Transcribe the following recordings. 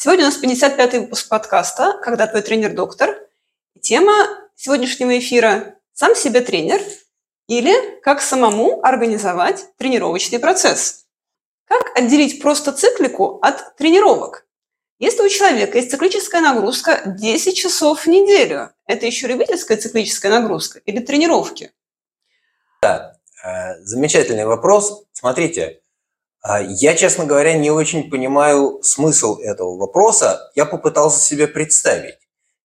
Сегодня у нас 55-й выпуск подкаста «Когда твой тренер доктор». тема сегодняшнего эфира «Сам себе тренер» или «Как самому организовать тренировочный процесс». Как отделить просто циклику от тренировок? Если у человека есть циклическая нагрузка 10 часов в неделю, это еще любительская циклическая нагрузка или тренировки? Да, э, замечательный вопрос. Смотрите, я, честно говоря, не очень понимаю смысл этого вопроса. Я попытался себе представить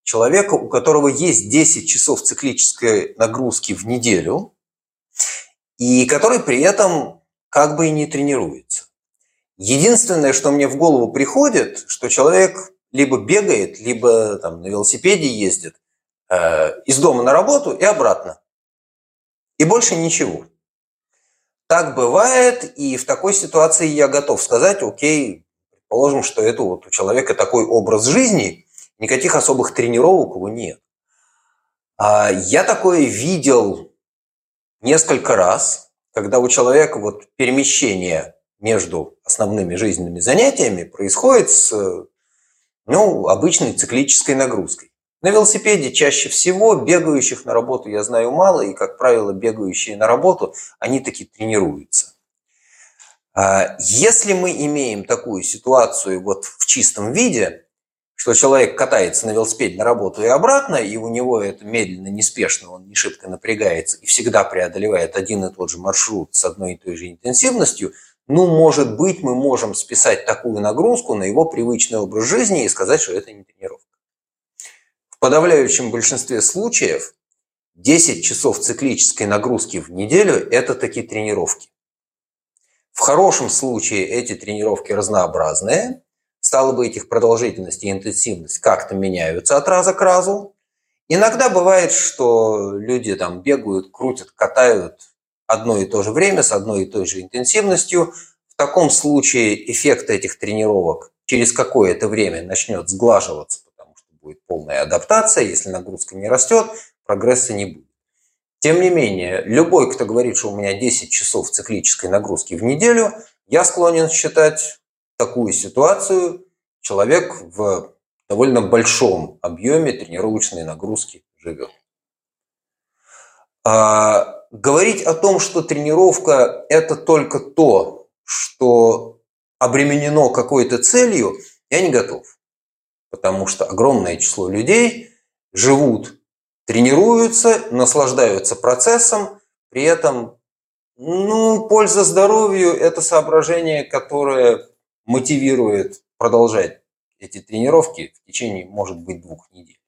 человека, у которого есть 10 часов циклической нагрузки в неделю, и который при этом как бы и не тренируется. Единственное, что мне в голову приходит, что человек либо бегает, либо там, на велосипеде ездит э, из дома на работу и обратно. И больше ничего. Так бывает, и в такой ситуации я готов сказать, окей, предположим, что это вот у человека такой образ жизни, никаких особых тренировок его нет. А я такое видел несколько раз, когда у человека вот перемещение между основными жизненными занятиями происходит с ну, обычной циклической нагрузкой. На велосипеде чаще всего бегающих на работу я знаю мало, и, как правило, бегающие на работу, они таки тренируются. А, если мы имеем такую ситуацию вот в чистом виде, что человек катается на велосипеде на работу и обратно, и у него это медленно, неспешно, он не шибко напрягается и всегда преодолевает один и тот же маршрут с одной и той же интенсивностью, ну, может быть, мы можем списать такую нагрузку на его привычный образ жизни и сказать, что это не тренировка подавляющем большинстве случаев 10 часов циклической нагрузки в неделю – это такие тренировки. В хорошем случае эти тренировки разнообразные, стало быть, их продолжительность и интенсивность как-то меняются от раза к разу. Иногда бывает, что люди там бегают, крутят, катают одно и то же время с одной и той же интенсивностью. В таком случае эффект этих тренировок через какое-то время начнет сглаживаться будет полная адаптация, если нагрузка не растет, прогресса не будет. Тем не менее, любой, кто говорит, что у меня 10 часов циклической нагрузки в неделю, я склонен считать такую ситуацию, человек в довольно большом объеме тренировочной нагрузки живет. А, говорить о том, что тренировка – это только то, что обременено какой-то целью, я не готов потому что огромное число людей живут, тренируются, наслаждаются процессом, при этом ну, польза здоровью – это соображение, которое мотивирует продолжать эти тренировки в течение, может быть, двух недель.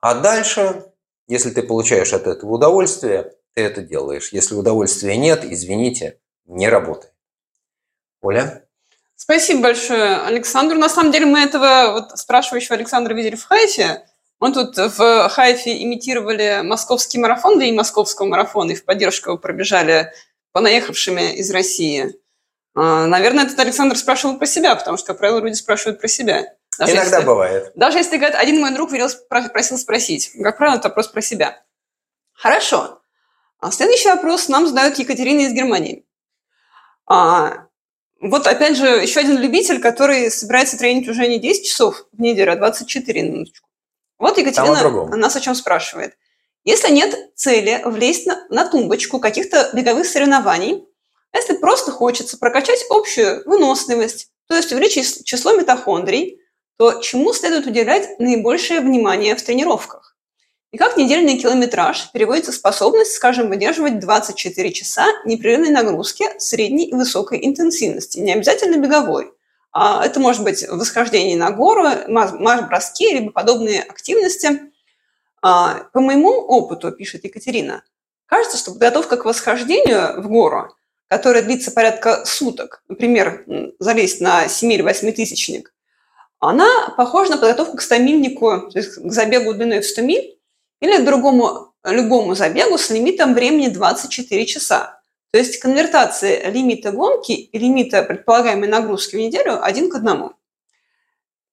А дальше, если ты получаешь от этого удовольствие, ты это делаешь. Если удовольствия нет, извините, не работает. Оля? Спасибо большое, Александр. На самом деле мы этого вот спрашивающего Александра видели в Хайфе. Мы тут в Хайфе имитировали московский марафон, да и московского марафона, и в поддержку его пробежали понаехавшими из России. А, наверное, этот Александр спрашивал про себя, потому что, как правило, люди спрашивают про себя. Даже Иногда если, бывает. Даже если говорят, один мой друг велел, просил спросить. Как правило, это вопрос про себя. Хорошо. А следующий вопрос нам задает Екатерина из Германии. А, вот опять же, еще один любитель, который собирается тренить уже не 10 часов в неделю, а 24 минуточку. Вот Екатерина нас о чем спрашивает. Если нет цели влезть на, на тумбочку каких-то беговых соревнований, если просто хочется прокачать общую выносливость, то есть увеличить число митохондрий, то чему следует уделять наибольшее внимание в тренировках? И как недельный километраж переводится способность, скажем, выдерживать 24 часа непрерывной нагрузки средней и высокой интенсивности, не обязательно беговой. А это может быть восхождение на гору, марш-броски, либо подобные активности. А, по моему опыту, пишет Екатерина, кажется, что подготовка к восхождению в гору, которая длится порядка суток, например, залезть на 7 или 8 тысячник, она похожа на подготовку к стамильнику, то есть к забегу длиной в 100 миль или другому любому забегу с лимитом времени 24 часа. То есть конвертация лимита гонки и лимита предполагаемой нагрузки в неделю один к одному.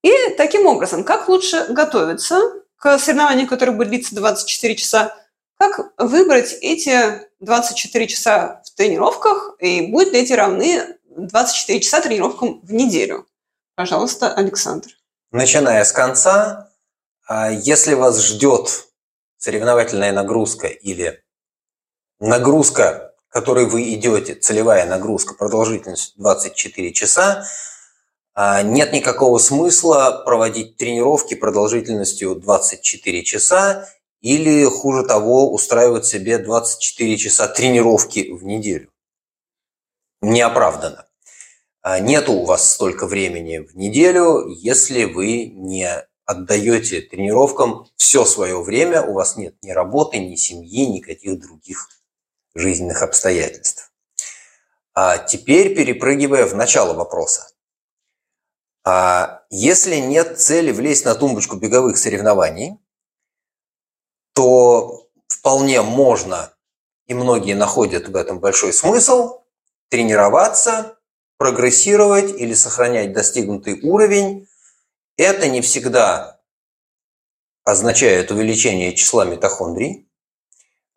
И таким образом, как лучше готовиться к соревнованию, которое будет длиться 24 часа, как выбрать эти 24 часа в тренировках, и будут ли эти равны 24 часа тренировкам в неделю? Пожалуйста, Александр. Начиная с конца, а, если вас ждет соревновательная нагрузка или нагрузка, которой вы идете, целевая нагрузка, продолжительность 24 часа, а, нет никакого смысла проводить тренировки продолжительностью 24 часа или, хуже того, устраивать себе 24 часа тренировки в неделю. Неоправданно. А, нету у вас столько времени в неделю, если вы не отдаете тренировкам все свое время, у вас нет ни работы, ни семьи, никаких других жизненных обстоятельств. А теперь перепрыгивая в начало вопроса. А если нет цели влезть на тумбочку беговых соревнований, то вполне можно, и многие находят в этом большой смысл, тренироваться прогрессировать или сохранять достигнутый уровень, это не всегда означает увеличение числа митохондрий.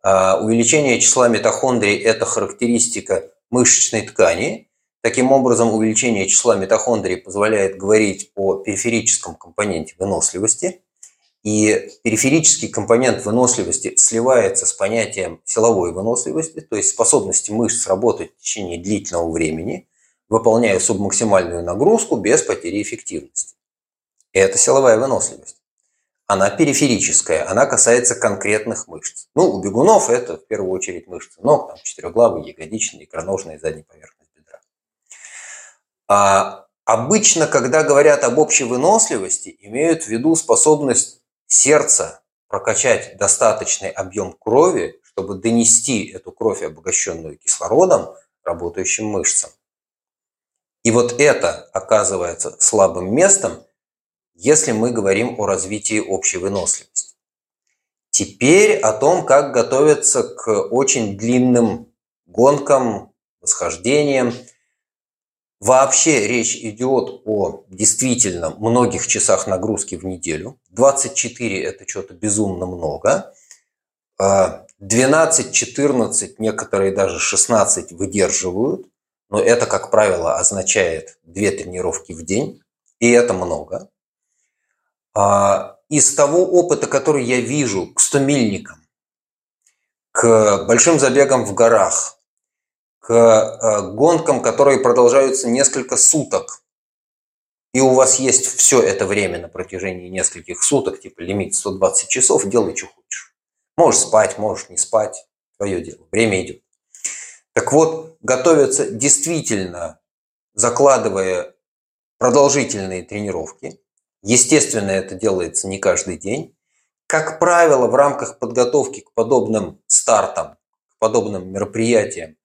А увеличение числа митохондрий – это характеристика мышечной ткани. Таким образом, увеличение числа митохондрий позволяет говорить о периферическом компоненте выносливости. И периферический компонент выносливости сливается с понятием силовой выносливости, то есть способности мышц работать в течение длительного времени – выполняя субмаксимальную нагрузку без потери эффективности. Это силовая выносливость. Она периферическая, она касается конкретных мышц. Ну, у бегунов это в первую очередь мышцы ног, там, четырехглавые, ягодичные, икроножные задней поверхность бедра. А обычно, когда говорят об общей выносливости, имеют в виду способность сердца прокачать достаточный объем крови, чтобы донести эту кровь, обогащенную кислородом, работающим мышцам. И вот это оказывается слабым местом, если мы говорим о развитии общей выносливости. Теперь о том, как готовиться к очень длинным гонкам, восхождениям. Вообще речь идет о действительно многих часах нагрузки в неделю. 24 – это что-то безумно много. 12, 14, некоторые даже 16 выдерживают – но это, как правило, означает две тренировки в день, и это много. А, из того опыта, который я вижу к стомильникам, к большим забегам в горах, к а, гонкам, которые продолжаются несколько суток, и у вас есть все это время на протяжении нескольких суток, типа лимит 120 часов, делай, что хочешь. Можешь спать, можешь не спать, твое дело, время идет. Так вот, готовятся действительно, закладывая продолжительные тренировки. Естественно, это делается не каждый день. Как правило, в рамках подготовки к подобным стартам, к подобным мероприятиям,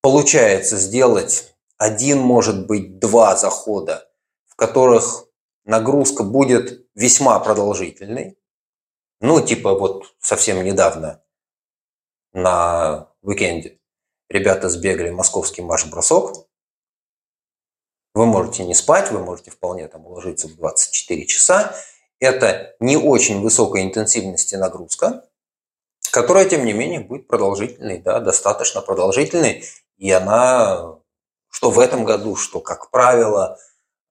получается сделать один, может быть, два захода, в которых нагрузка будет весьма продолжительной. Ну, типа вот совсем недавно на уикенде ребята сбегали московский марш-бросок. Вы можете не спать, вы можете вполне там уложиться в 24 часа. Это не очень высокой интенсивности нагрузка, которая, тем не менее, будет продолжительной, да, достаточно продолжительной. И она, что в этом году, что, как правило,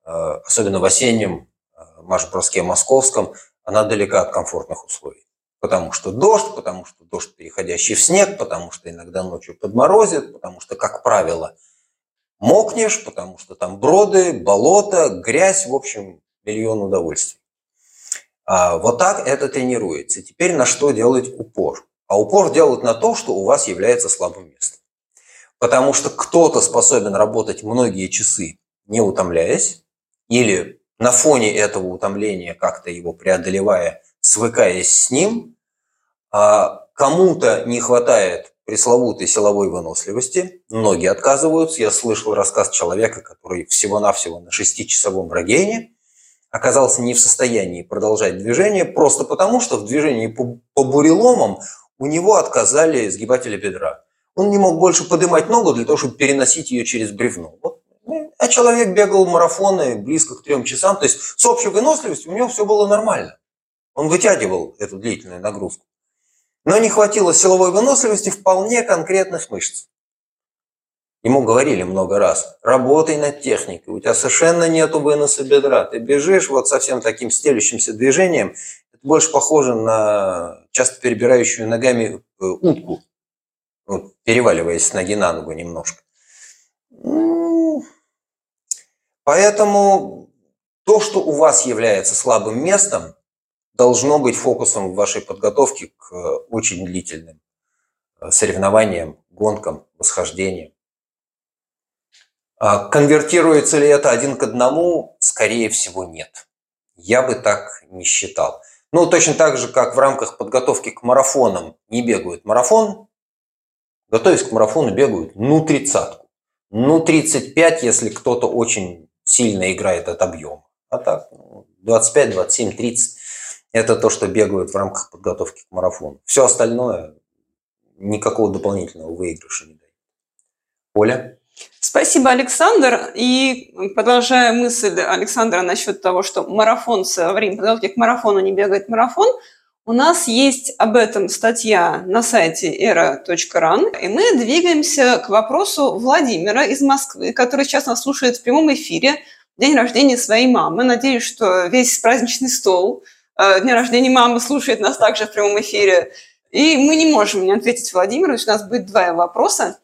э, особенно в осеннем э, марш-броске московском, она далека от комфортных условий. Потому что дождь, потому что дождь, переходящий в снег, потому что иногда ночью подморозит, потому что, как правило, мокнешь, потому что там броды, болото, грязь, в общем, миллион удовольствий. А вот так это тренируется. Теперь на что делать упор? А упор делать на то, что у вас является слабым местом. Потому что кто-то способен работать многие часы, не утомляясь, или на фоне этого утомления, как-то его преодолевая, свыкаясь с ним, а кому-то не хватает пресловутой силовой выносливости, многие отказываются. Я слышал рассказ человека, который всего-навсего на шестичасовом рогене, оказался не в состоянии продолжать движение просто потому, что в движении по, по буреломам у него отказали сгибатели бедра. Он не мог больше поднимать ногу для того, чтобы переносить ее через бревно. Вот. А человек бегал марафоны близко к трем часам, то есть с общей выносливостью у него все было нормально. Он вытягивал эту длительную нагрузку. Но не хватило силовой выносливости вполне конкретных мышц. Ему говорили много раз, работай над техникой, у тебя совершенно нету выноса бедра, ты бежишь вот совсем таким стелющимся движением, это больше похоже на часто перебирающую ногами э, утку, вот, переваливаясь с ноги на ногу немножко. Поэтому то, что у вас является слабым местом, должно быть фокусом в вашей подготовке к э, очень длительным э, соревнованиям, гонкам, восхождениям. А конвертируется ли это один к одному? Скорее всего, нет. Я бы так не считал. Ну, точно так же, как в рамках подготовки к марафонам не бегают марафон, готовясь к марафону, бегают ну тридцатку. Ну 35, если кто-то очень сильно играет от объема. А так, 25, 27, 30 – это то, что бегают в рамках подготовки к марафону. Все остальное никакого дополнительного выигрыша не дает. Оля? Спасибо, Александр. И продолжая мысль Александра насчет того, что марафон во время подготовки к марафону не бегает марафон, у нас есть об этом статья на сайте era.ran, и мы двигаемся к вопросу Владимира из Москвы, который сейчас нас слушает в прямом эфире день рождения своей мамы. Надеюсь, что весь праздничный стол дня рождения мамы слушает нас также в прямом эфире. И мы не можем не ответить Владимиру, что у нас будет два вопроса.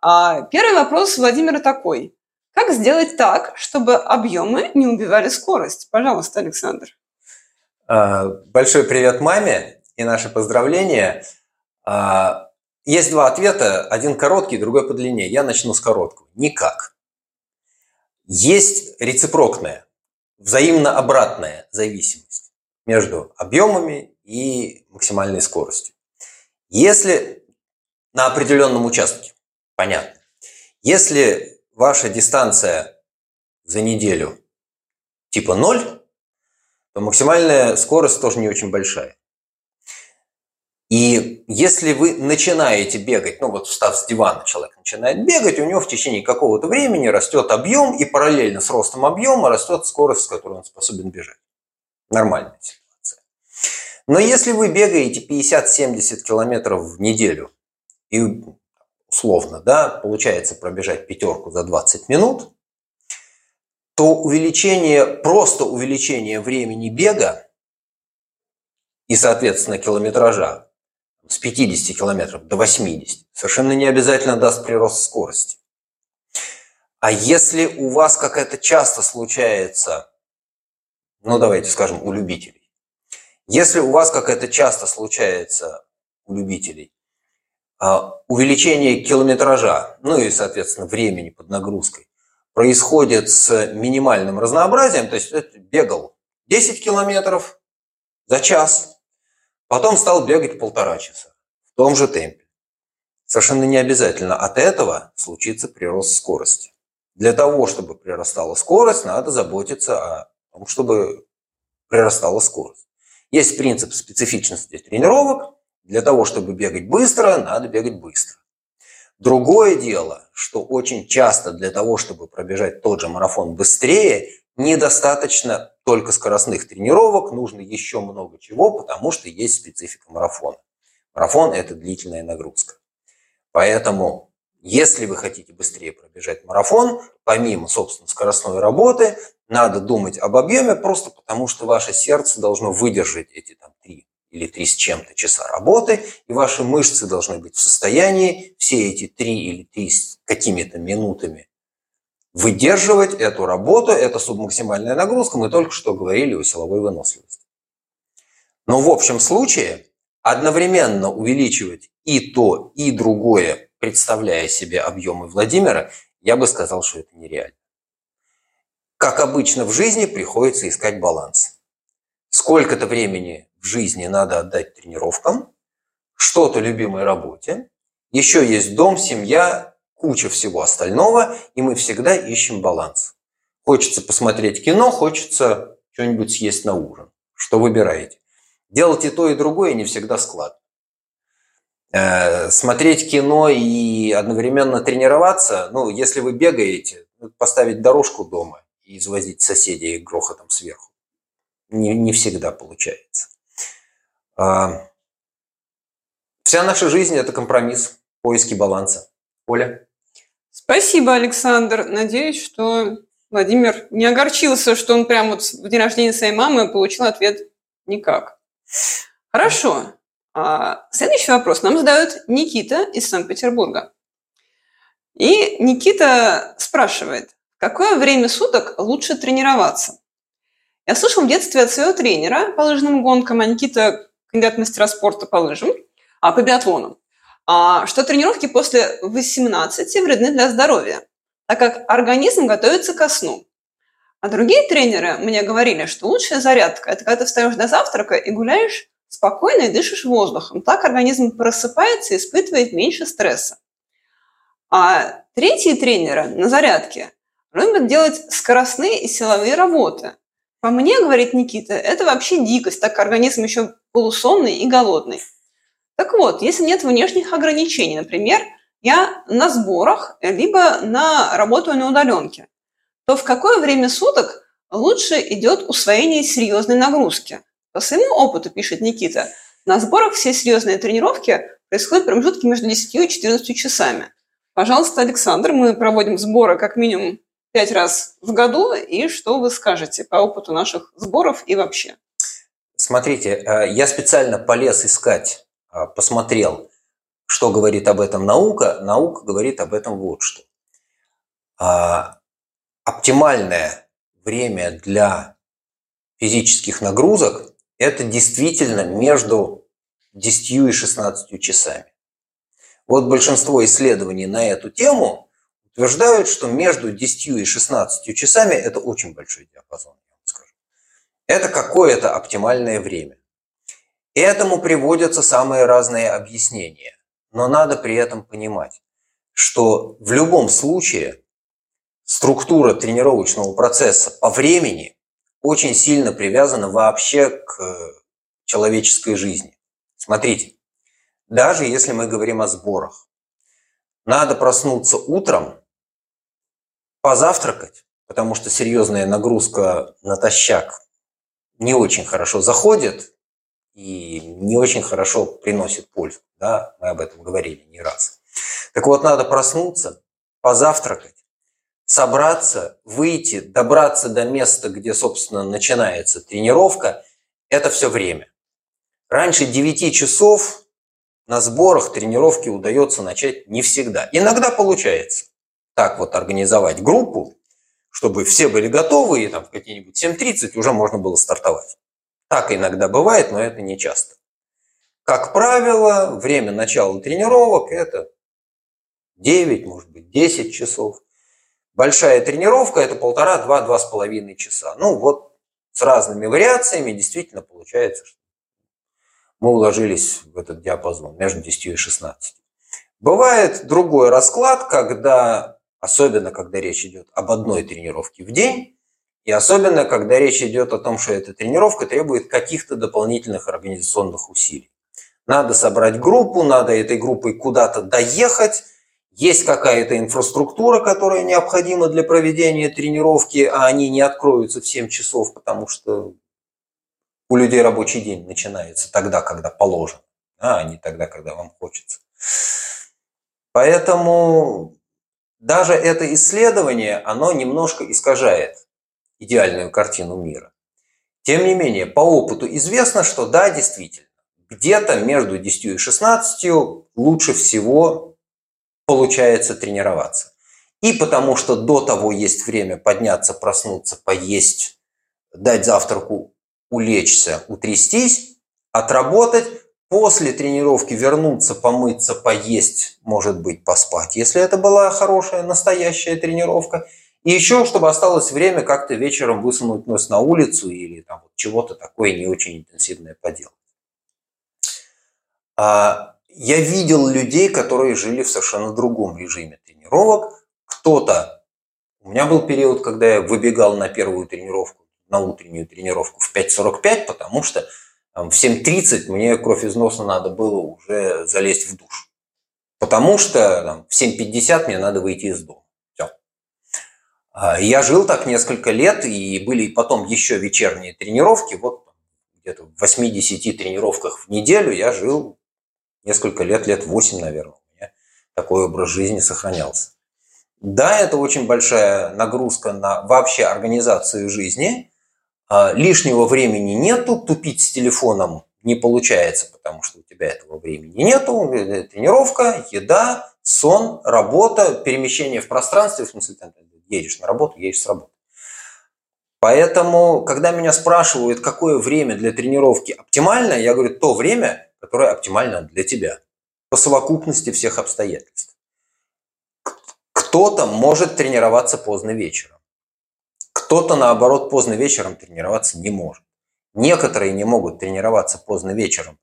А первый вопрос Владимира такой. Как сделать так, чтобы объемы не убивали скорость? Пожалуйста, Александр. А, большой привет маме и наши поздравления. А, есть два ответа, один короткий, другой по длине. Я начну с короткого. Никак. Есть рецепрокная, взаимно обратная зависимость между объемами и максимальной скоростью. Если на определенном участке Понятно. Если ваша дистанция за неделю типа 0, то максимальная скорость тоже не очень большая. И если вы начинаете бегать, ну вот встав с дивана, человек начинает бегать, у него в течение какого-то времени растет объем, и параллельно с ростом объема растет скорость, с которой он способен бежать. Нормальная ситуация. Но если вы бегаете 50-70 километров в неделю, и условно, да, получается пробежать пятерку за 20 минут, то увеличение, просто увеличение времени бега и, соответственно, километража с 50 километров до 80 совершенно не обязательно даст прирост скорости. А если у вас, как это часто случается, ну давайте скажем, у любителей, если у вас, как это часто случается у любителей, а, увеличение километража, ну и, соответственно, времени под нагрузкой, происходит с минимальным разнообразием, то есть бегал 10 километров за час, потом стал бегать полтора часа в том же темпе. Совершенно не обязательно от этого случится прирост скорости. Для того, чтобы прирастала скорость, надо заботиться о чтобы прирастала скорость. Есть принцип специфичности тренировок, для того, чтобы бегать быстро, надо бегать быстро. Другое дело, что очень часто для того, чтобы пробежать тот же марафон быстрее, недостаточно только скоростных тренировок, нужно еще много чего, потому что есть специфика марафона. Марафон – это длительная нагрузка. Поэтому, если вы хотите быстрее пробежать марафон, помимо, собственно, скоростной работы, надо думать об объеме просто потому, что ваше сердце должно выдержать эти там, три или три с чем-то часа работы, и ваши мышцы должны быть в состоянии все эти три или три с какими-то минутами выдерживать эту работу, это субмаксимальная нагрузка, мы только что говорили о силовой выносливости. Но в общем случае одновременно увеличивать и то, и другое, представляя себе объемы Владимира, я бы сказал, что это нереально. Как обычно в жизни, приходится искать баланс. Сколько-то времени в жизни надо отдать тренировкам, что-то любимой работе, еще есть дом, семья, куча всего остального, и мы всегда ищем баланс. Хочется посмотреть кино, хочется что-нибудь съесть на ужин. Что выбираете? Делать и то, и другое не всегда складно. Э, смотреть кино и одновременно тренироваться, ну, если вы бегаете, поставить дорожку дома и извозить соседей грохотом сверху. Не, не всегда получается. А, вся наша жизнь – это компромисс, поиски баланса. Оля? Спасибо, Александр. Надеюсь, что Владимир не огорчился, что он прямо вот в день рождения своей мамы получил ответ «никак». Хорошо. А следующий вопрос нам задает Никита из Санкт-Петербурга. И Никита спрашивает, какое время суток лучше тренироваться? Я слышал в детстве от своего тренера по лыжным гонкам, а Никита кандидат мастера спорта по лыжам, а по биатлону, а, что тренировки после 18 вредны для здоровья, так как организм готовится ко сну. А другие тренеры мне говорили, что лучшая зарядка – это когда ты встаешь до завтрака и гуляешь спокойно и дышишь воздухом. Так организм просыпается и испытывает меньше стресса. А третьи тренеры на зарядке любят делать скоростные и силовые работы. По мне, говорит Никита, это вообще дикость, так как организм еще полусонный и голодный. Так вот, если нет внешних ограничений, например, я на сборах, либо на работаю на удаленке, то в какое время суток лучше идет усвоение серьезной нагрузки? По своему опыту, пишет Никита, на сборах все серьезные тренировки происходят в промежутке между 10 и 14 часами. Пожалуйста, Александр, мы проводим сборы как минимум пять раз в году, и что вы скажете по опыту наших сборов и вообще? Смотрите, э, я специально полез искать, э, посмотрел, что говорит об этом наука. Наука говорит об этом вот что. А, оптимальное время для физических нагрузок это действительно между 10 и 16 часами. Вот большинство исследований на эту тему утверждают, что между 10 и 16 часами это очень большой диапазон, скажу. Это какое-то оптимальное время. Этому приводятся самые разные объяснения. Но надо при этом понимать, что в любом случае структура тренировочного процесса по времени очень сильно привязана вообще к э, человеческой жизни. Смотрите, даже если мы говорим о сборах, надо проснуться утром, позавтракать, потому что серьезная нагрузка натощак не очень хорошо заходит и не очень хорошо приносит пользу. Да? Мы об этом говорили не раз. Так вот, надо проснуться, позавтракать, собраться, выйти, добраться до места, где, собственно, начинается тренировка, это все время. Раньше 9 часов на сборах тренировки удается начать не всегда. Иногда получается так вот организовать группу, чтобы все были готовы, и там в какие-нибудь 7.30 уже можно было стартовать. Так иногда бывает, но это не часто. Как правило, время начала тренировок – это 9, может быть, 10 часов. Большая тренировка – это полтора, два, два с половиной часа. Ну вот с разными вариациями действительно получается, что мы уложились в этот диапазон между 10 и 16. Бывает другой расклад, когда, особенно когда речь идет об одной тренировке в день, и особенно когда речь идет о том, что эта тренировка требует каких-то дополнительных организационных усилий. Надо собрать группу, надо этой группой куда-то доехать, есть какая-то инфраструктура, которая необходима для проведения тренировки, а они не откроются в 7 часов, потому что у людей рабочий день начинается тогда, когда положено, а не тогда, когда вам хочется. Поэтому даже это исследование, оно немножко искажает идеальную картину мира. Тем не менее, по опыту известно, что да, действительно, где-то между 10 и 16 лучше всего получается тренироваться. И потому что до того есть время подняться, проснуться, поесть, дать завтраку, улечься, утрястись, отработать, после тренировки вернуться, помыться, поесть, может быть, поспать, если это была хорошая, настоящая тренировка. И еще, чтобы осталось время как-то вечером высунуть нос на улицу или там чего-то такое не очень интенсивное поделать. Я видел людей, которые жили в совершенно другом режиме тренировок. Кто-то... У меня был период, когда я выбегал на первую тренировку на утреннюю тренировку в 5.45, потому что там, в 7.30 мне кровь из носа надо было уже залезть в душ. Потому что там, в 7.50 мне надо выйти из дома. Все. А, я жил так несколько лет, и были потом еще вечерние тренировки. Вот где-то в 8-10 тренировках в неделю я жил несколько лет, лет 8, наверное. У меня такой образ жизни сохранялся. Да, это очень большая нагрузка на вообще организацию жизни. А, лишнего времени нету, тупить с телефоном не получается, потому что у тебя этого времени нету. Э, тренировка, еда, сон, работа, перемещение в пространстве, в смысле, ты едешь на работу, едешь с работы. Поэтому, когда меня спрашивают, какое время для тренировки оптимально, я говорю, то время, которое оптимально для тебя. По совокупности всех обстоятельств. Кто-то может тренироваться поздно вечером. Кто-то, наоборот, поздно вечером тренироваться не может. Некоторые не могут тренироваться поздно вечером,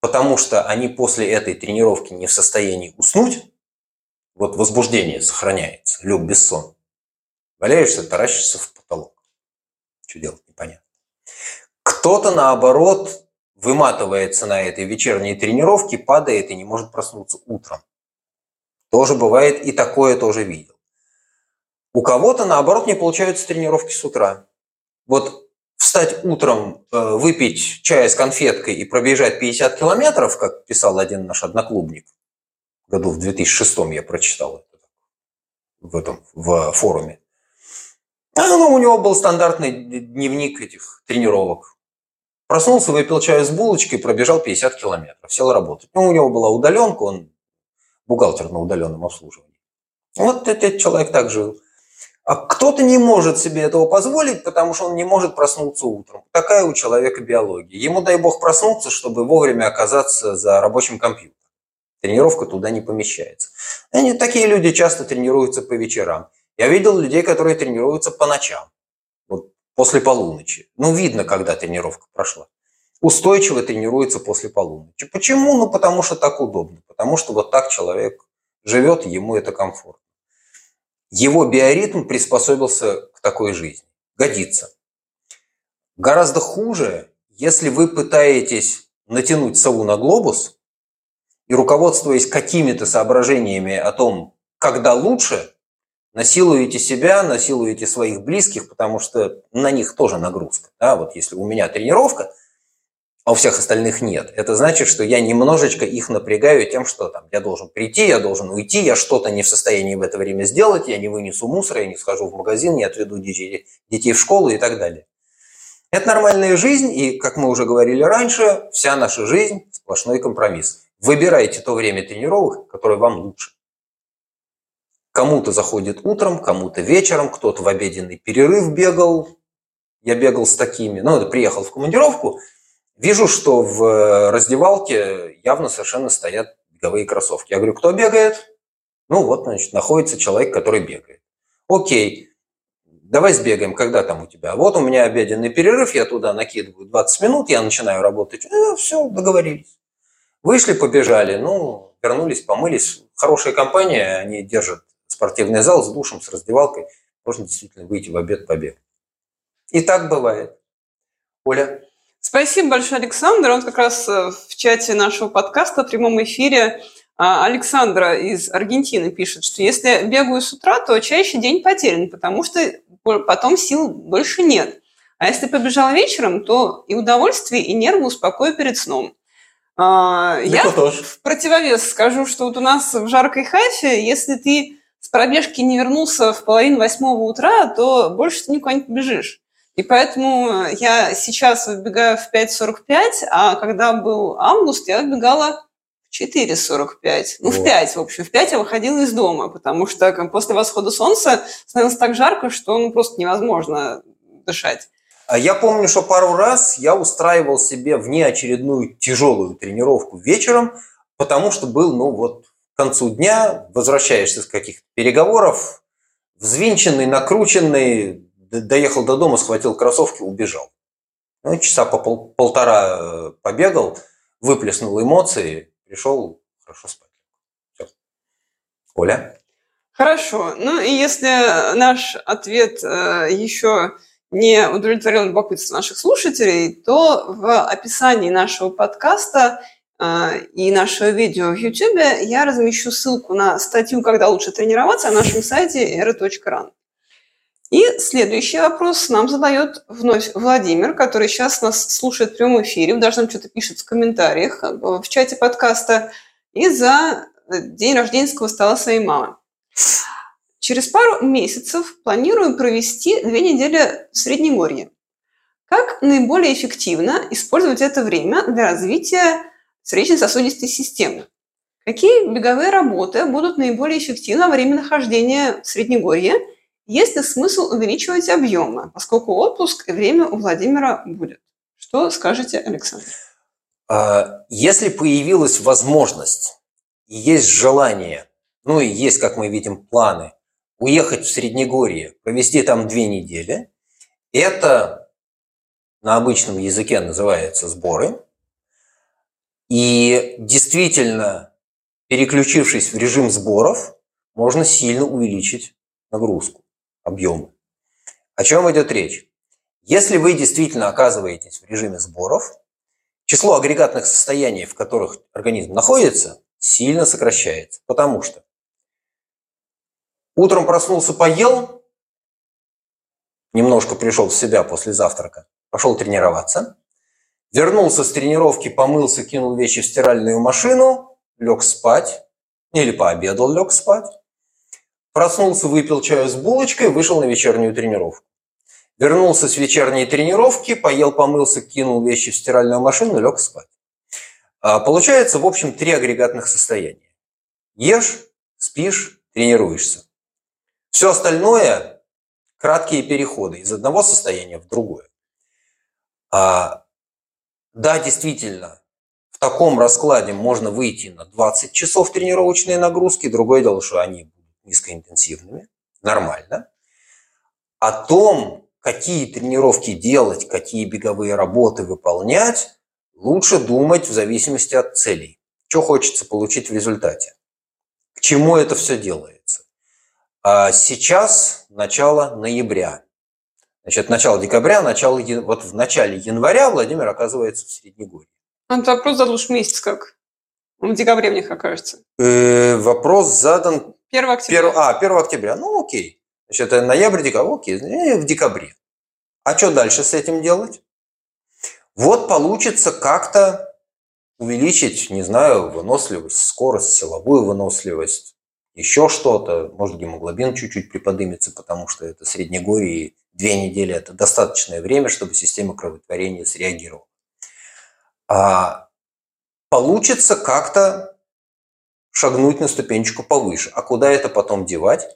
потому что они после этой тренировки не в состоянии уснуть. Вот возбуждение сохраняется, Люк Бессон. Валяешься, таращишься в потолок. Что делать, непонятно. Кто-то, наоборот, выматывается на этой вечерней тренировке, падает и не может проснуться утром. Тоже бывает, и такое тоже видел. У кого-то, наоборот, не получаются тренировки с утра. Вот встать утром, э, выпить чая с конфеткой и пробежать 50 километров, как писал один наш одноклубник, году в 2006 я прочитал это в этом в форуме. А, ну, у него был стандартный дневник этих тренировок. Проснулся, выпил чаю с булочкой, пробежал 50 километров, сел работать. Ну, у него была удаленка, он бухгалтер на удаленном обслуживании. Вот этот человек так жил. А кто-то не может себе этого позволить, потому что он не может проснуться утром. Такая у человека биология. Ему, дай бог, проснуться, чтобы вовремя оказаться за рабочим компьютером. Тренировка туда не помещается. Они, такие люди часто тренируются по вечерам. Я видел людей, которые тренируются по ночам, после полуночи. Ну, видно, когда тренировка прошла. Устойчиво тренируется после полуночи. Почему? Ну, потому что так удобно. Потому что вот так человек живет, ему это комфортно. Его биоритм приспособился к такой жизни. Годится. Гораздо хуже, если вы пытаетесь натянуть сову на глобус и руководствуясь какими-то соображениями о том, когда лучше, насилуете себя, насилуете своих близких, потому что на них тоже нагрузка. Да? Вот если у меня тренировка, а у всех остальных нет, это значит, что я немножечко их напрягаю тем, что там, я должен прийти, я должен уйти, я что-то не в состоянии в это время сделать, я не вынесу мусор, я не схожу в магазин, не отведу детей, детей в школу и так далее. Это нормальная жизнь, и, как мы уже говорили раньше, вся наша жизнь – сплошной компромисс. Выбирайте то время тренировок, которое вам лучше. Кому-то заходит утром, кому-то вечером, кто-то в обеденный перерыв бегал. Я бегал с такими. Ну, приехал в командировку, вижу, что в э, раздевалке явно совершенно стоят беговые кроссовки. Я говорю, кто бегает? Ну, вот, значит, находится человек, который бегает. Окей, давай сбегаем, когда там у тебя? Вот у меня обеденный перерыв, я туда накидываю 20 минут, я начинаю работать. Э, все, договорились. Вышли, побежали, ну, вернулись, помылись. Хорошая компания, они держат спортивный зал с душем, с раздевалкой. Можно действительно выйти в обед побег. И так бывает. Оля? Спасибо большое, Александр. Он как раз э, в чате нашего подкаста в прямом эфире а, Александра из Аргентины пишет, что если бегаю с утра, то чаще день потерян, потому что потом сил больше нет. А если побежал вечером, то и удовольствие, и нервы успокою перед сном. А, я тоже. в противовес скажу, что вот у нас в жаркой Хайфе, если ты пробежки не вернулся в половину восьмого утра, то больше ты никуда не побежишь. И поэтому я сейчас выбегаю в 5.45, а когда был август, я выбегала в 4.45. Ну, в 5, в общем. В 5 я выходила из дома, потому что после восхода солнца становилось так жарко, что ну, просто невозможно дышать. А я помню, что пару раз я устраивал себе внеочередную тяжелую тренировку вечером, потому что был, ну вот, к концу дня возвращаешься с каких-то переговоров, взвинченный, накрученный, доехал до дома, схватил кроссовки, убежал. Ну, часа по пол, полтора э, побегал, выплеснул эмоции, пришел хорошо спать. Все. Оля? Хорошо. Ну и если наш ответ э, еще не удовлетворил любопытство наших слушателей, то в описании нашего подкаста и нашего видео в YouTube я размещу ссылку на статью «Когда лучше тренироваться» на нашем сайте era.ran. И следующий вопрос нам задает вновь Владимир, который сейчас нас слушает в прямом эфире, даже нам что-то пишет в комментариях э, в чате подкаста, и за день рожденского стола своей мамы. Через пару месяцев планирую провести две недели в Среднегорье. Как наиболее эффективно использовать это время для развития сердечно-сосудистой системы? Какие беговые работы будут наиболее эффективны во время нахождения в Среднегорье – есть ли смысл увеличивать объемы, поскольку отпуск и время у Владимира будет? Что скажете, Александр? А, если появилась возможность и есть желание, ну и есть, как мы видим, планы, уехать в Среднегорье, провести там две недели, это на обычном языке называется сборы. И действительно, переключившись в режим сборов, можно сильно увеличить нагрузку объемы. О чем идет речь? Если вы действительно оказываетесь в режиме сборов, число агрегатных состояний, в которых организм находится, сильно сокращается. Потому что утром проснулся, поел, немножко пришел в себя после завтрака, пошел тренироваться, вернулся с тренировки, помылся, кинул вещи в стиральную машину, лег спать, или пообедал, лег спать, Проснулся, выпил чаю с булочкой, вышел на вечернюю тренировку. Вернулся с вечерней тренировки, поел, помылся, кинул вещи в стиральную машину, лег спать. А, получается, в общем, три агрегатных состояния. Ешь, спишь, тренируешься. Все остальное – краткие переходы из одного состояния в другое. А, да, действительно, в таком раскладе можно выйти на 20 часов тренировочной нагрузки. Другое дело, что они низкоинтенсивными, нормально. О том, какие тренировки делать, какие беговые работы выполнять, лучше думать в зависимости от целей. Что хочется получить в результате. К чему это все делается. А сейчас начало ноября. Значит, начало декабря, начало, вот в начале января Владимир оказывается в Среднегорье. А ты вопрос задал месяц как? В декабре, мне кажется. Э, вопрос задан 1 октября. 1, а, 1 октября. Ну, окей. Значит, это ноябрь, декабрь. Окей, в декабре. А что дальше с этим делать? Вот получится как-то увеличить, не знаю, выносливость, скорость, силовую выносливость, еще что-то. Может, гемоглобин чуть-чуть приподнимется, потому что это среднегорье, и две недели – это достаточное время, чтобы система кроветворения среагировала. А получится как-то шагнуть на ступенечку повыше. А куда это потом девать?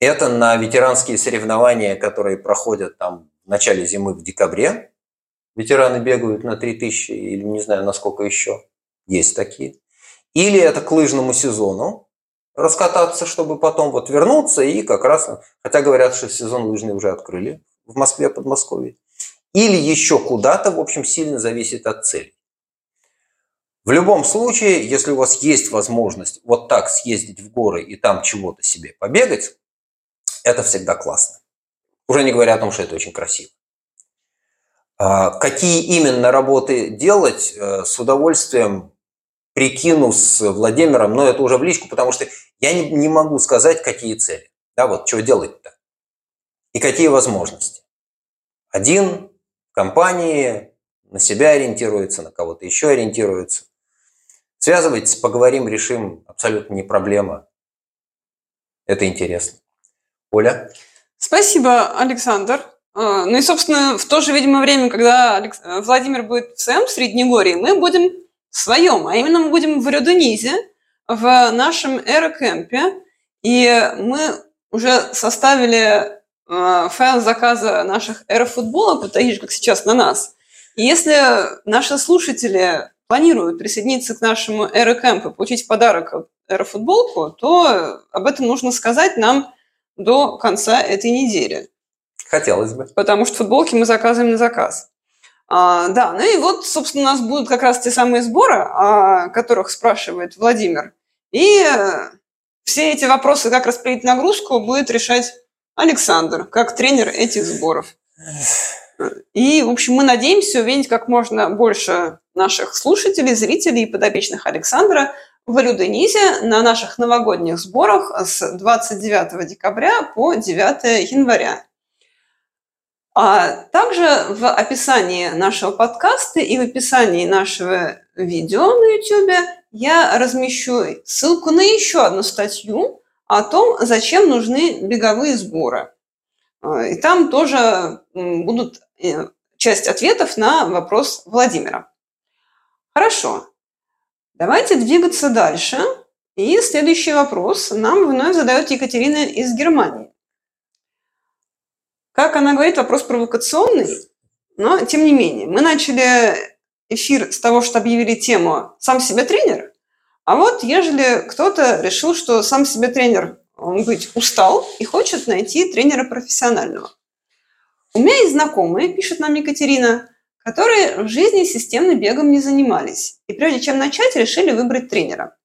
Это на ветеранские соревнования, которые проходят там в начале зимы, в декабре. Ветераны бегают на 3000 или не знаю, на сколько еще. Есть такие. Или это к лыжному сезону раскататься, чтобы потом вот вернуться и как раз, хотя говорят, что сезон лыжный уже открыли в Москве, Подмосковье. Или еще куда-то, в общем, сильно зависит от цели. В любом случае, если у вас есть возможность вот так съездить в горы и там чего-то себе побегать, это всегда классно. Уже не говоря о том, что это очень красиво. А, какие именно работы делать, э, с удовольствием прикину с Владимиром, но это уже в личку, потому что я не, не могу сказать, какие цели. Да, вот что делать-то. И какие возможности. Один в компании на себя ориентируется, на кого-то еще ориентируется. Связывайтесь, поговорим, решим. Абсолютно не проблема. Это интересно. Оля? Спасибо, Александр. А, ну и, собственно, в то же, видимо, время, когда Владимир будет в своем Среднегорье, мы будем своем, а именно мы будем в Рюденизе, в нашем эрокемпе, и мы уже составили а, файл заказа наших эрофутболок, вот таких же, как сейчас на нас. И если наши слушатели планируют присоединиться к нашему Эро-кэмпу, получить подарок Эро-футболку, то об этом нужно сказать нам до конца этой недели. Хотелось бы. Потому что футболки мы заказываем на заказ. А, да, ну и вот, собственно, у нас будут как раз те самые сборы, о которых спрашивает Владимир. И все эти вопросы, как распределить нагрузку, будет решать Александр, как тренер этих сборов. И, в общем, мы надеемся увидеть как можно больше наших слушателей, зрителей и подопечных Александра в Алюденизе на наших новогодних сборах с 29 декабря по 9 января. А также в описании нашего подкаста и в описании нашего видео на YouTube я размещу ссылку на еще одну статью о том, зачем нужны беговые сборы. А, и там тоже будут э, часть ответов на вопрос Владимира. Хорошо. Давайте двигаться дальше. И следующий вопрос нам вновь задает Екатерина из Германии. Как она говорит, вопрос провокационный, но тем не менее. Мы начали эфир с того, что объявили тему «Сам себе тренер», а вот ежели кто-то решил, что сам себе тренер, он быть устал и хочет найти тренера профессионального. У меня есть знакомые, пишет нам Екатерина, которые в жизни системно бегом не занимались. И прежде чем начать, решили выбрать тренера.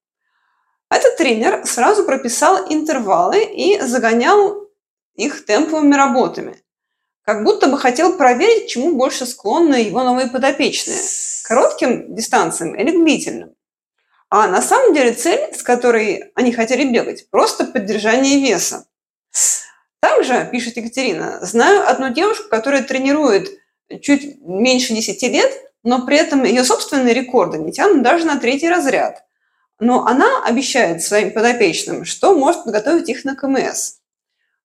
Этот тренер сразу прописал интервалы и загонял их темповыми работами. Как будто бы хотел проверить, чему больше склонны его новые подопечные – коротким дистанциям или длительным. А на самом деле цель, с которой они хотели бегать, просто поддержание веса. Также, пишет Екатерина, знаю одну девушку, которая тренирует чуть меньше 10 лет, но при этом ее собственные рекорды не тянут даже на третий разряд. Но она обещает своим подопечным, что может подготовить их на КМС.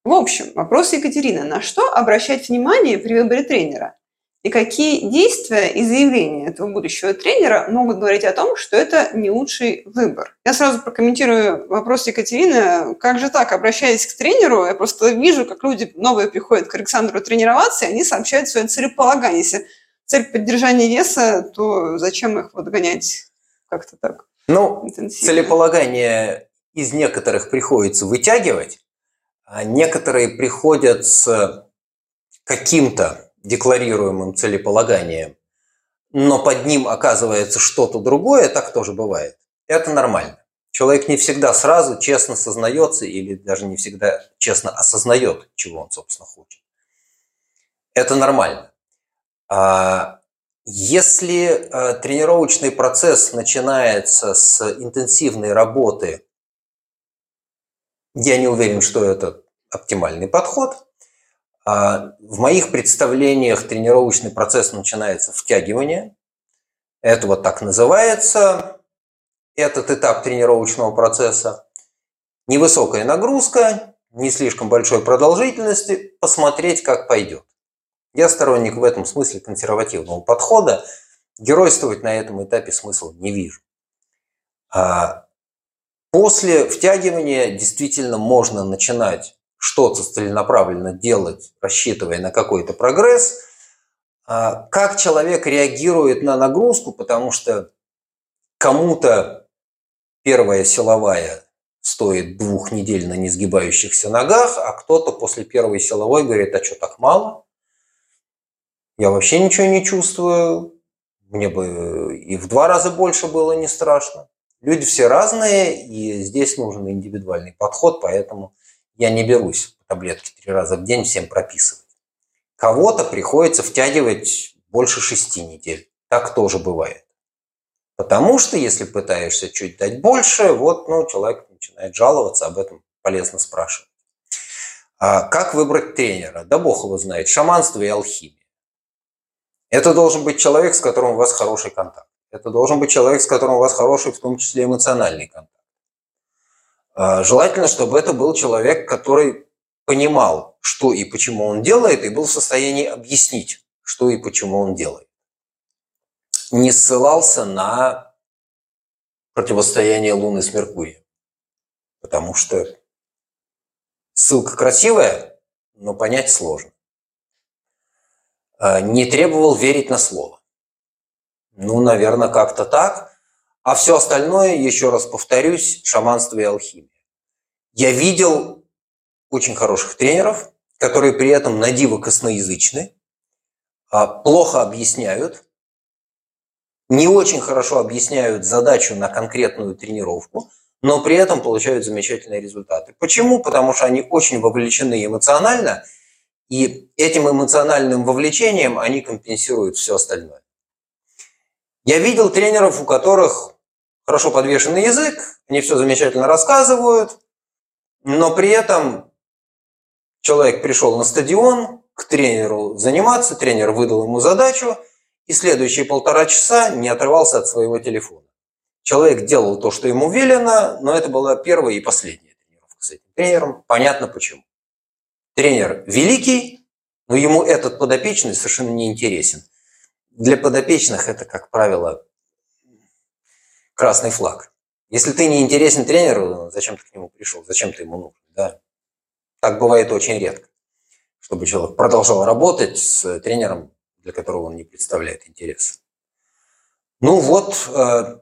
В общем, вопрос Екатерины. На что обращать внимание при выборе тренера? И какие действия и заявления этого будущего тренера могут говорить о том, что это не лучший выбор? Я сразу прокомментирую вопрос Екатерины. Как же так, обращаясь к тренеру, я просто вижу, как люди новые приходят к Александру тренироваться, и они сообщают свое целеполагание. Если цель поддержания веса, то зачем их вот гонять как-то так? Ну, целеполагание из некоторых приходится вытягивать, некоторые приходят с каким-то декларируемым целеполаганием, но под ним оказывается что-то другое, так тоже бывает. Это нормально. Человек не всегда сразу честно сознается или даже не всегда честно осознает, чего он, собственно, хочет. Это нормально. А если э, тренировочный процесс начинается с интенсивной работы, я не уверен, что это оптимальный подход. А, в моих представлениях тренировочный процесс начинается втягивание. Это вот так называется этот этап тренировочного процесса. Невысокая нагрузка, не слишком большой продолжительности, посмотреть, как пойдет. Я сторонник в этом смысле консервативного подхода. Геройствовать на этом этапе смысла не вижу. А после втягивания действительно можно начинать что-то целенаправленно делать, рассчитывая на какой-то прогресс, а как человек реагирует на нагрузку, потому что кому-то первая силовая стоит двух недель на несгибающихся ногах, а кто-то после первой силовой говорит, а что так мало? Я вообще ничего не чувствую, мне бы и в два раза больше было не страшно. Люди все разные, и здесь нужен индивидуальный подход, поэтому я не берусь таблетки три раза в день всем прописывать. Кого-то приходится втягивать больше шести недель. Так тоже бывает. Потому что если пытаешься чуть дать больше, вот ну, человек начинает жаловаться, об этом полезно спрашивать. А как выбрать тренера? Да бог его знает. Шаманство и алхимия. Это должен быть человек, с которым у вас хороший контакт. Это должен быть человек, с которым у вас хороший, в том числе эмоциональный контакт. А, желательно, чтобы это был человек, который понимал, что и почему он делает, и был в состоянии объяснить, что и почему он делает. Не ссылался на противостояние Луны с Меркурием. Потому что ссылка красивая, но понять сложно. А, не требовал верить на слово. Ну, наверное, как-то так. А все остальное, еще раз повторюсь, шаманство и алхимия. Я видел очень хороших тренеров, которые при этом на диво косноязычны, а, плохо объясняют, не очень хорошо объясняют задачу на конкретную тренировку, но при этом получают замечательные результаты. Почему? Потому что они очень вовлечены эмоционально, и этим эмоциональным вовлечением они компенсируют все остальное. Я видел тренеров, у которых хорошо подвешенный язык, они все замечательно рассказывают, но при этом человек пришел на стадион к тренеру заниматься, тренер выдал ему задачу, и следующие полтора часа не отрывался от своего телефона. Человек делал то, что ему велено, но это была первая и последняя тренировка с этим тренером. Понятно почему. Тренер великий, но ему этот подопечный совершенно не интересен. Для подопечных это, как правило, красный флаг. Если ты не интересен тренеру, зачем ты к нему пришел, зачем ты ему нужен? Да? Так бывает очень редко, чтобы человек продолжал работать с тренером, для которого он не представляет интерес. Ну вот, э,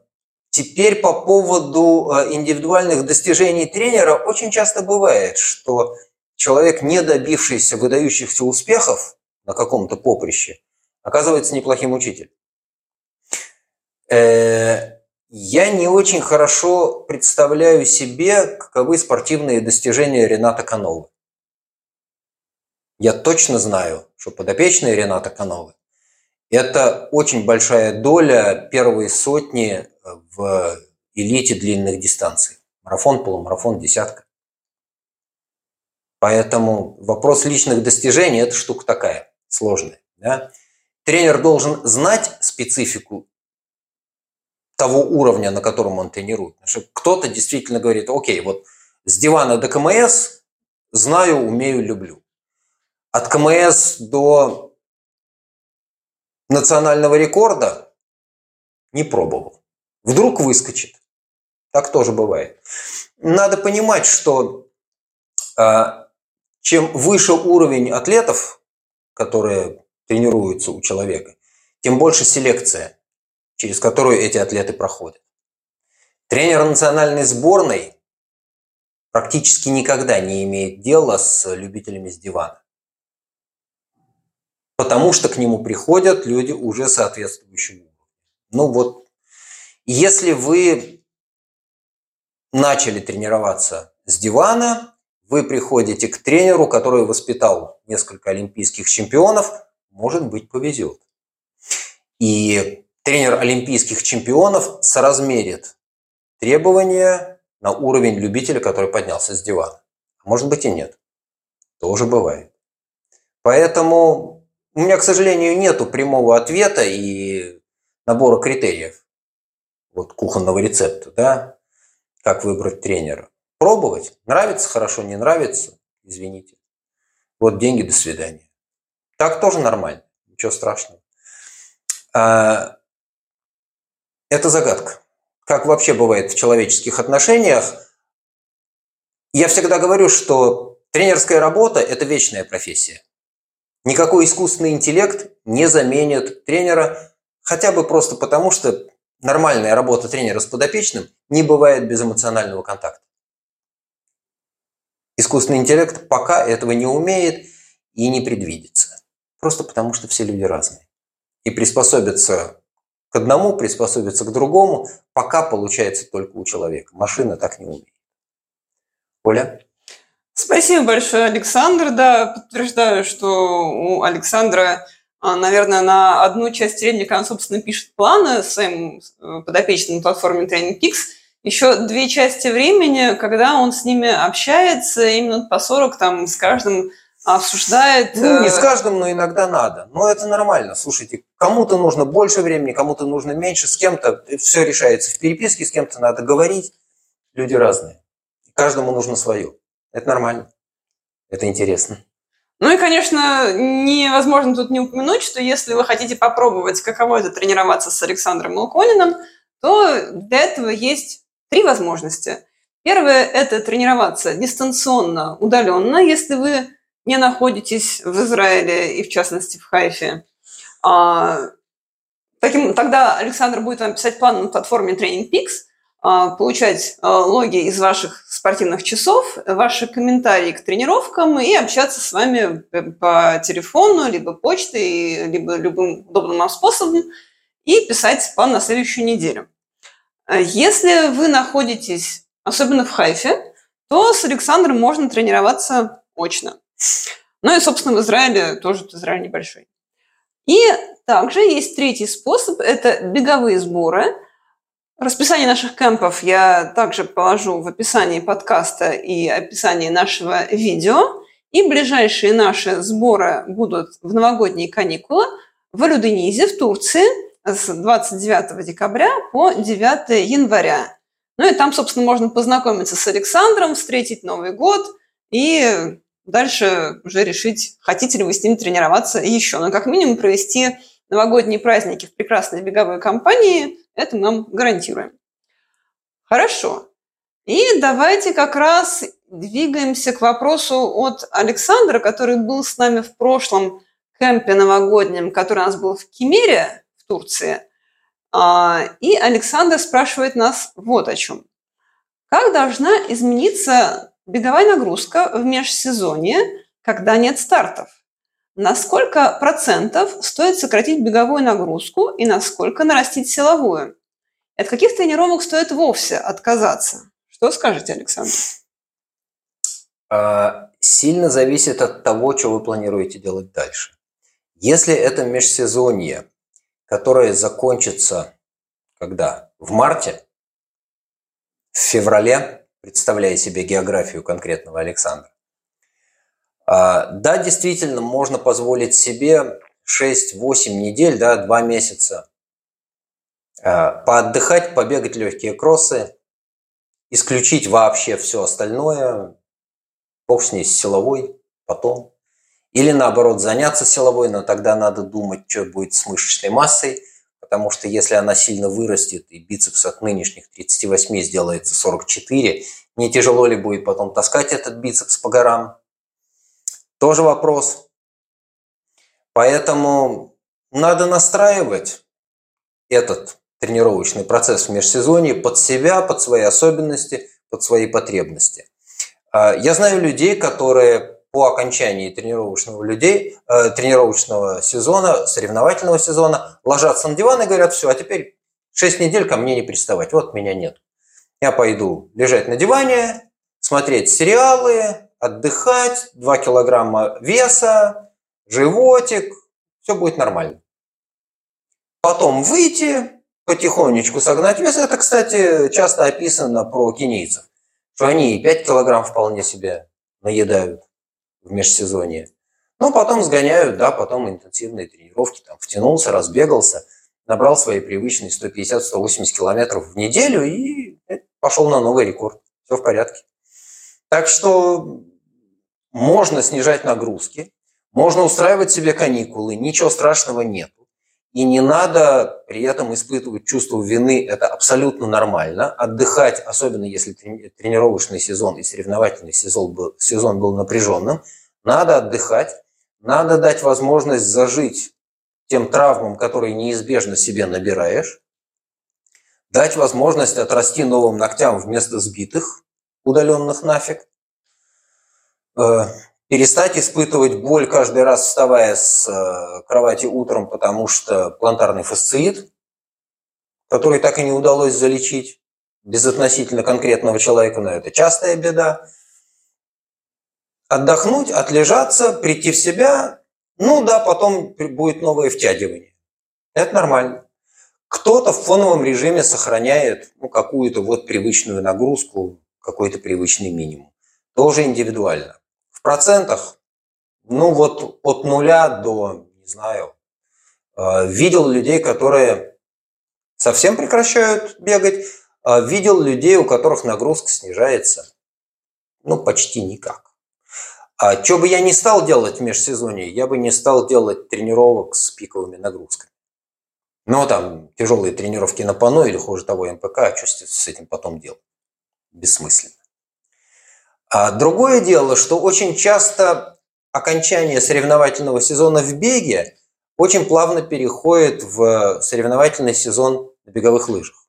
теперь по поводу э, индивидуальных достижений тренера очень часто бывает, что человек, не добившийся выдающихся успехов на каком-то поприще, оказывается неплохим учителем. Э, я не очень хорошо представляю себе, каковы спортивные достижения Рената Кановы. Я точно знаю, что подопечные Рената Кановы – это очень большая доля первой сотни в элите длинных дистанций. Марафон, полумарафон, десятка. Поэтому вопрос личных достижений – это штука такая, сложная. Да? Тренер должен знать специфику того уровня, на котором он тренирует. Кто-то действительно говорит, окей, вот с дивана до КМС знаю, умею, люблю. От КМС до национального рекорда не пробовал. Вдруг выскочит. Так тоже бывает. Надо понимать, что э, чем выше уровень атлетов, которые тренируются у человека, тем больше селекция через которую эти атлеты проходят. Тренер национальной сборной практически никогда не имеет дела с любителями с дивана. Потому что к нему приходят люди уже соответствующего уровня. Ну вот, если вы начали тренироваться с дивана, вы приходите к тренеру, который воспитал несколько олимпийских чемпионов, может быть, повезет. И тренер олимпийских чемпионов соразмерит требования на уровень любителя, который поднялся с дивана. Может быть и нет. Тоже бывает. Поэтому у меня, к сожалению, нету прямого ответа и набора критериев вот кухонного рецепта, да, как выбрать тренера. Пробовать. Нравится хорошо, не нравится, извините. Вот деньги, до свидания. Так тоже нормально, ничего страшного. А, это загадка. Как вообще бывает в человеческих отношениях. Я всегда говорю, что тренерская работа – это вечная профессия. Никакой искусственный интеллект не заменит тренера, хотя бы просто потому, что нормальная работа тренера с подопечным не бывает без эмоционального контакта. Искусственный интеллект пока этого не умеет и не предвидится. Просто потому, что все люди разные. И приспособиться к одному приспособиться к другому, пока получается только у человека. Машина так не умеет. Оля? Спасибо большое, Александр. Да, подтверждаю, что у Александра, а, наверное, на одну часть тренинга он, собственно, пишет планы своим э, подопечным на платформе Training Peaks. Еще две части времени, когда он с ними общается, именно по 40 там с каждым обсуждает... Ну, не с э, каждым, но иногда надо. Но это нормально. Слушайте, кому-то нужно больше времени, кому-то нужно меньше, с кем-то все решается в переписке, с кем-то надо говорить. Люди разные. Каждому нужно свое. Это нормально. Это интересно. Ну и, конечно, невозможно тут не упомянуть, что если вы хотите попробовать, каково это тренироваться с Александром Малкониным, то для этого есть три возможности. Первое – это тренироваться дистанционно, удаленно, если вы не находитесь в Израиле и, в частности, в Хайфе, а, таким, тогда Александр будет вам писать план на платформе Training Peaks, а, получать а, логи из ваших спортивных часов, ваши комментарии к тренировкам и общаться с вами по телефону, либо почтой, либо любым удобным вам способом и писать план на следующую неделю. Если вы находитесь особенно в Хайфе, то с Александром можно тренироваться очно. Ну и, собственно, в Израиле тоже Израиль небольшой. И также есть третий способ – это беговые сборы. Расписание наших кемпов я также положу в описании подкаста и описании нашего видео. И ближайшие наши сборы будут в новогодние каникулы в Алюденизе в Турции с 29 декабря по 9 января. Ну и там, собственно, можно познакомиться с Александром, встретить Новый год и дальше уже решить, хотите ли вы с ним тренироваться еще. Но как минимум провести новогодние праздники в прекрасной беговой компании, это нам гарантируем. Хорошо. И давайте как раз двигаемся к вопросу от Александра, который был с нами в прошлом кемпе новогоднем, который у нас был в Кемере в Турции. А, и Александр спрашивает нас вот о чем. Как должна измениться беговая нагрузка в межсезонье, когда нет стартов? На сколько процентов стоит сократить беговую нагрузку и на сколько нарастить силовую? От каких тренировок стоит вовсе отказаться? Что скажете, Александр? А, сильно зависит от того, что вы планируете делать дальше. Если это межсезонье, которое закончится когда? В марте? В феврале? Представляя себе географию конкретного Александра. А, да, действительно, можно позволить себе 6-8 недель, да, 2 месяца а, поотдыхать, побегать легкие кроссы, исключить вообще все остальное, бог с ней, с силовой, потом. Или наоборот, заняться силовой, но тогда надо думать, что будет с мышечной массой, потому что если она сильно вырастет и бицепс от нынешних 38 сделается 44, не тяжело ли будет потом таскать этот бицепс по горам? Тоже вопрос. Поэтому надо настраивать этот тренировочный процесс в межсезонье под себя, под свои особенности, под свои потребности. А, я знаю людей, которые по окончании тренировочного, людей, э, тренировочного сезона, соревновательного сезона, ложатся на диван и говорят, все, а теперь 6 недель ко мне не приставать, вот меня нет. Я пойду лежать на диване, смотреть сериалы, отдыхать, 2 килограмма веса, животик, все будет нормально. Потом выйти, потихонечку согнать вес. Это, кстати, часто описано про кенийцев что они и 5 килограмм вполне себе наедают в межсезонье. Ну, потом сгоняют, да, потом интенсивные тренировки, там, втянулся, разбегался, набрал свои привычные 150-180 километров в неделю и пошел на новый рекорд. Все в порядке. Так что можно снижать нагрузки, можно устраивать себе каникулы, ничего страшного нет. И не надо при этом испытывать чувство вины, это абсолютно нормально. Отдыхать, особенно если тренировочный сезон и соревновательный сезон был, сезон был напряженным, надо отдыхать, надо дать возможность зажить тем травмам, которые неизбежно себе набираешь, дать возможность отрасти новым ногтям вместо сбитых, удаленных нафиг, э, перестать испытывать боль каждый раз, вставая с э, кровати утром, потому что плантарный фасциит, который так и не удалось залечить без относительно конкретного человека, но это частая беда. Отдохнуть, отлежаться, прийти в себя, ну да, потом будет новое втягивание. Это нормально. Кто-то в фоновом режиме сохраняет ну, какую-то вот привычную нагрузку, какой-то привычный минимум. Тоже индивидуально процентах, ну вот от нуля до, не знаю, э, видел людей, которые совсем прекращают бегать, а видел людей, у которых нагрузка снижается, ну, почти никак. А что бы я не стал делать в межсезонье, я бы не стал делать тренировок с пиковыми нагрузками. Но там тяжелые тренировки на пано или хуже того МПК, а что с этим потом делать? Бессмысленно. А другое дело, что очень часто окончание соревновательного сезона в беге очень плавно переходит в соревновательный сезон на беговых лыжах.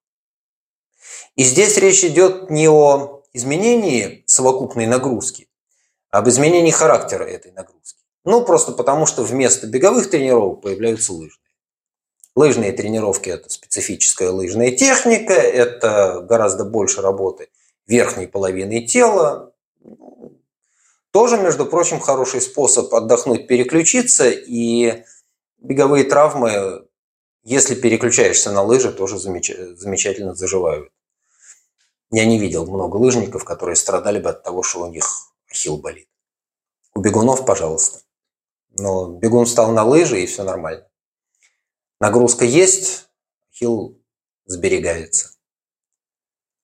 И здесь речь идет не о изменении совокупной нагрузки, а об изменении характера этой нагрузки. Ну, просто потому, что вместо беговых тренировок появляются лыжные. Лыжные тренировки – это специфическая лыжная техника, это гораздо больше работы – верхней половиной тела. Тоже, между прочим, хороший способ отдохнуть, переключиться. И беговые травмы, если переключаешься на лыжи, тоже замечательно заживают. Я не видел много лыжников, которые страдали бы от того, что у них ахилл болит. У бегунов, пожалуйста. Но бегун встал на лыжи, и все нормально. Нагрузка есть, ахилл сберегается.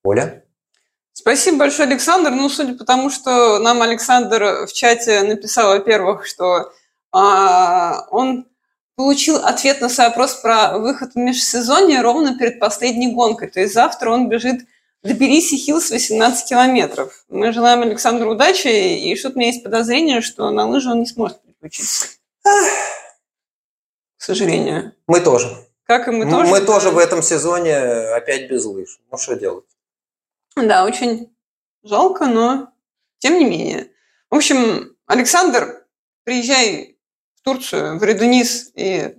Оля? Спасибо большое, Александр. Ну, судя по тому, что нам Александр в чате написал, во-первых, что а, он получил ответ на свой вопрос про выход в межсезонье ровно перед последней гонкой. То есть завтра он бежит до Tbilisi Hills 18 километров. Мы желаем Александру удачи, и что-то у меня есть подозрение, что на лыжи он не сможет переключиться. К сожалению. Мы тоже. Как и мы тоже. Мы тоже в этом сезоне опять без лыж. Ну, что делать? Да, очень жалко, но тем не менее. В общем, Александр, приезжай в Турцию, в Редунис, и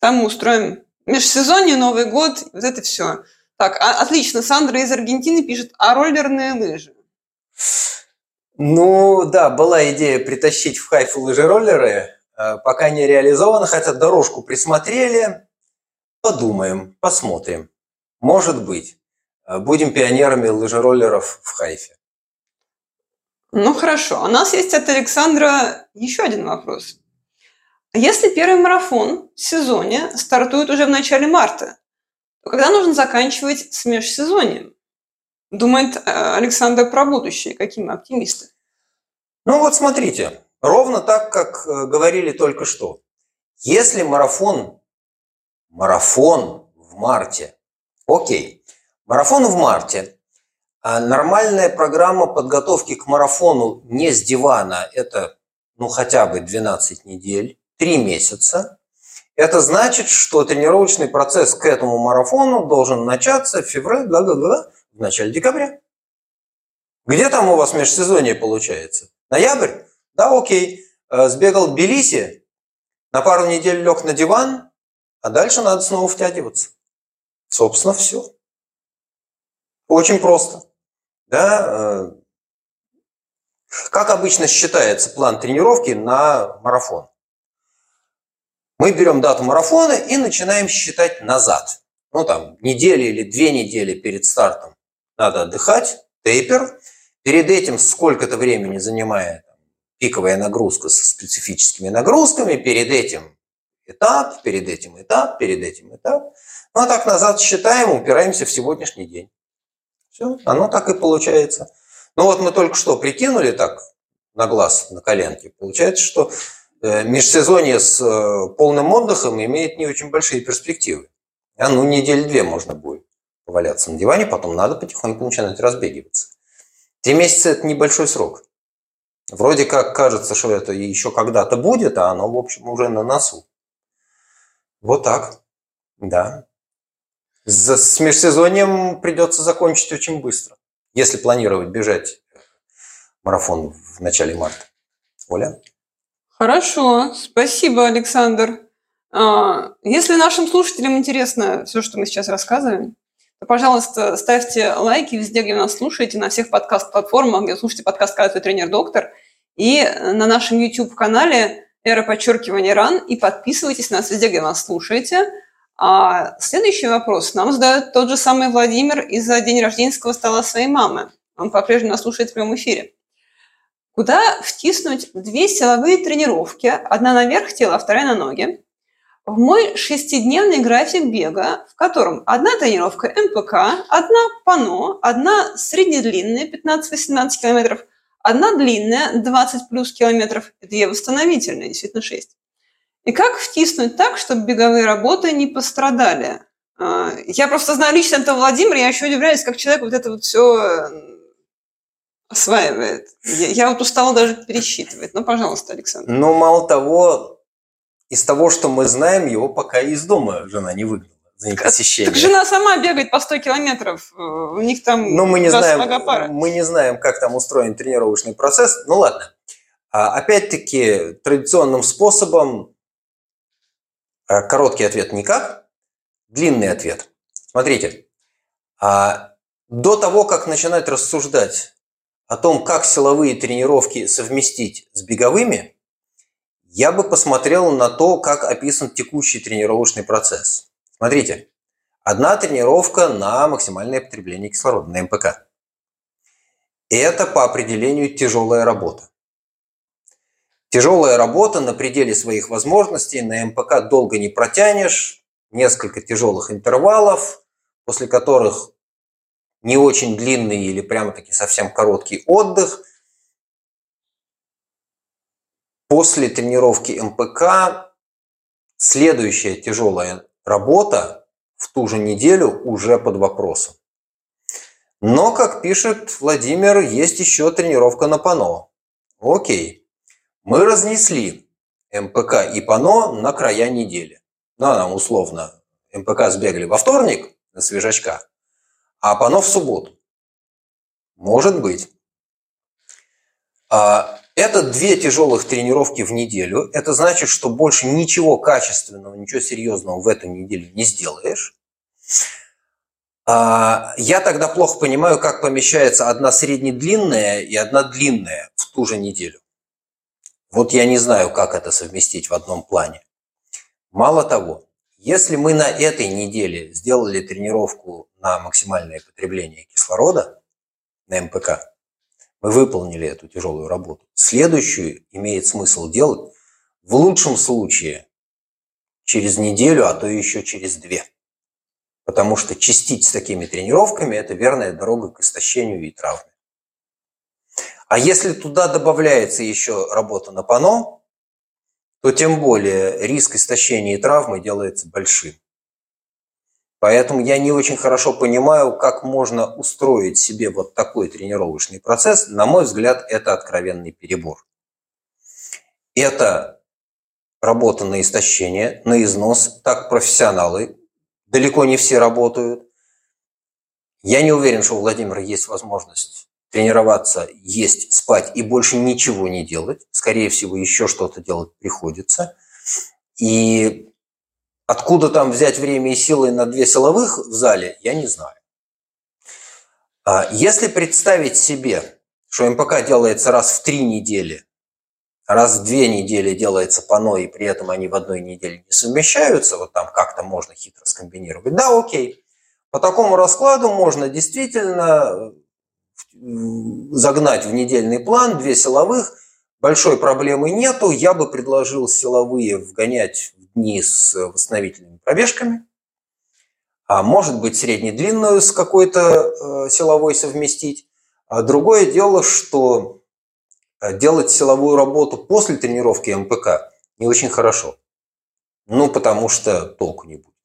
там мы устроим межсезонье, Новый год, вот это все. Так, а, отлично, Сандра из Аргентины пишет, а роллерные лыжи? Ну, да, была идея притащить в Хайфу лыжероллеры, э, пока не реализовано, хотя дорожку присмотрели, подумаем, посмотрим. Может быть. Э, будем пионерами лыжероллеров в Хайфе. Ну хорошо. У нас есть от Александра еще один вопрос. Если первый марафон в сезоне стартует уже в начале марта, то когда нужно заканчивать с межсезоньем? Думает э, Александр про будущее. Какие мы оптимисты? Ну вот смотрите, ровно так, как э, говорили только что. Если марафон, марафон в марте, окей, Марафон в марте. А нормальная программа подготовки к марафону не с дивана – это ну, хотя бы 12 недель, 3 месяца. Это значит, что тренировочный процесс к этому марафону должен начаться в феврале, да, да, да, в начале декабря. Где там у вас межсезонье получается? Ноябрь? Да, окей. Э, сбегал в Тбилиси, на пару недель лег на диван, а дальше надо снова втягиваться. Собственно, все. Очень просто. Да? Э, как обычно считается план тренировки на марафон? Мы берем дату марафона и начинаем считать назад. Ну, там, недели или две недели перед стартом надо отдыхать, тейпер. Перед этим сколько-то времени занимает пиковая нагрузка со специфическими нагрузками, перед этим этап, перед этим этап, перед этим этап. Ну, а так назад считаем, упираемся в сегодняшний день. Все, оно так и получается. Ну вот мы только что прикинули так на глаз, на коленке. Получается, что э, межсезонье с э, полным отдыхом имеет не очень большие перспективы. А ну, недели две можно будет поваляться на диване, потом надо потихоньку начинать разбегиваться. Три месяца – это небольшой срок. Вроде как кажется, что это еще когда-то будет, а оно, в общем, уже на носу. Вот так, да. С межсезоньем придется закончить очень быстро, если планировать бежать марафон в начале марта. Оля? Хорошо, спасибо, Александр. А, если нашим слушателям интересно все, что мы сейчас рассказываем, то, пожалуйста, ставьте лайки везде, где нас слушаете, на всех подкаст-платформах, где слушаете подкаст «Каждый тренер-доктор», и на нашем YouTube-канале «Эра подчеркивания ран», и подписывайтесь на нас везде, где нас слушаете – а следующий вопрос нам задает тот же самый Владимир из-за день рожденского стола своей мамы. Он по-прежнему слушает в прямом эфире. Куда втиснуть две силовые тренировки, одна наверх тела, а вторая на ноги, в мой шестидневный график бега, в котором одна тренировка МПК, одна пано, одна среднедлинная 15-18 километров, одна длинная 20 плюс километров, две восстановительные, действительно 6. И как втиснуть так, чтобы беговые работы не пострадали? А, я просто знаю лично этого Владимира, я еще удивляюсь, как человек вот это вот все э, осваивает. Я, я вот устала даже пересчитывать. Ну, пожалуйста, Александр. Ну, мало того, из того, что мы знаем, его пока из дома жена не выгнала за непосещение. Так жена сама бегает по 100 километров. У них там ну, мы не знаем, Мы не знаем, как там устроен тренировочный процесс. Ну, ладно. А, опять-таки, традиционным способом Э, короткий ответ никак, длинный ответ. Смотрите, а до того, как начинать рассуждать о том, как силовые тренировки совместить с беговыми, я бы посмотрел на то, как описан текущий тренировочный процесс. Смотрите, одна тренировка на максимальное потребление кислорода, на МПК. Это по определению тяжелая работа. Тяжелая работа на пределе своих возможностей, на МПК долго не протянешь, несколько тяжелых интервалов, после которых не очень длинный или прямо-таки совсем короткий отдых. После тренировки МПК следующая тяжелая работа в ту же неделю уже под вопросом. Но, как пишет Владимир, есть еще тренировка на пано. Окей. Мы разнесли МПК и пано на края недели. Ну, нам условно МПК сбегали во вторник на свежачка, а пано в субботу. Может быть. А, это две тяжелых тренировки в неделю. Это значит, что больше ничего качественного, ничего серьезного в эту неделю не сделаешь. А, я тогда плохо понимаю, как помещается одна среднедлинная и одна длинная в ту же неделю. Вот я не знаю, как это совместить в одном плане. Мало того, если мы на этой неделе сделали тренировку на максимальное потребление кислорода, на МПК, мы выполнили эту тяжелую работу. Следующую имеет смысл делать в лучшем случае через неделю, а то еще через две. Потому что чистить с такими тренировками – это верная дорога к истощению и травме. А если туда добавляется еще работа на пано, то тем более риск истощения и травмы делается большим. Поэтому я не очень хорошо понимаю, как можно устроить себе вот такой тренировочный процесс. На мой взгляд, это откровенный перебор. Это работа на истощение, на износ. Так профессионалы, далеко не все работают. Я не уверен, что у Владимира есть возможность тренироваться, есть, спать и больше ничего не делать. Скорее всего, еще что-то делать приходится. И откуда там взять время и силы на две силовых в зале, я не знаю. А если представить себе, что МПК делается раз в три недели, раз в две недели делается пано, и при этом они в одной неделе не совмещаются, вот там как-то можно хитро скомбинировать, да, окей. По такому раскладу можно действительно загнать в недельный план две силовых, большой проблемы нету. Я бы предложил силовые вгонять в дни с восстановительными пробежками, а может быть средне-длинную с какой-то э, силовой совместить. А другое дело, что э, делать силовую работу после тренировки МПК не очень хорошо. Ну, потому что толку не будет.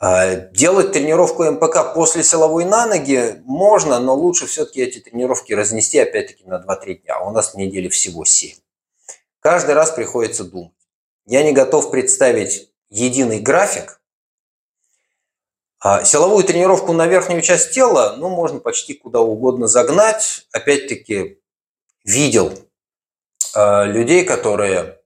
А, делать тренировку МПК после силовой на ноги можно, но лучше все-таки эти тренировки разнести опять-таки на 2-3 дня. У нас в неделе всего 7. Каждый раз приходится думать. Я не готов представить единый график. А силовую тренировку на верхнюю часть тела, ну, можно почти куда угодно загнать. Опять-таки, видел людей, которые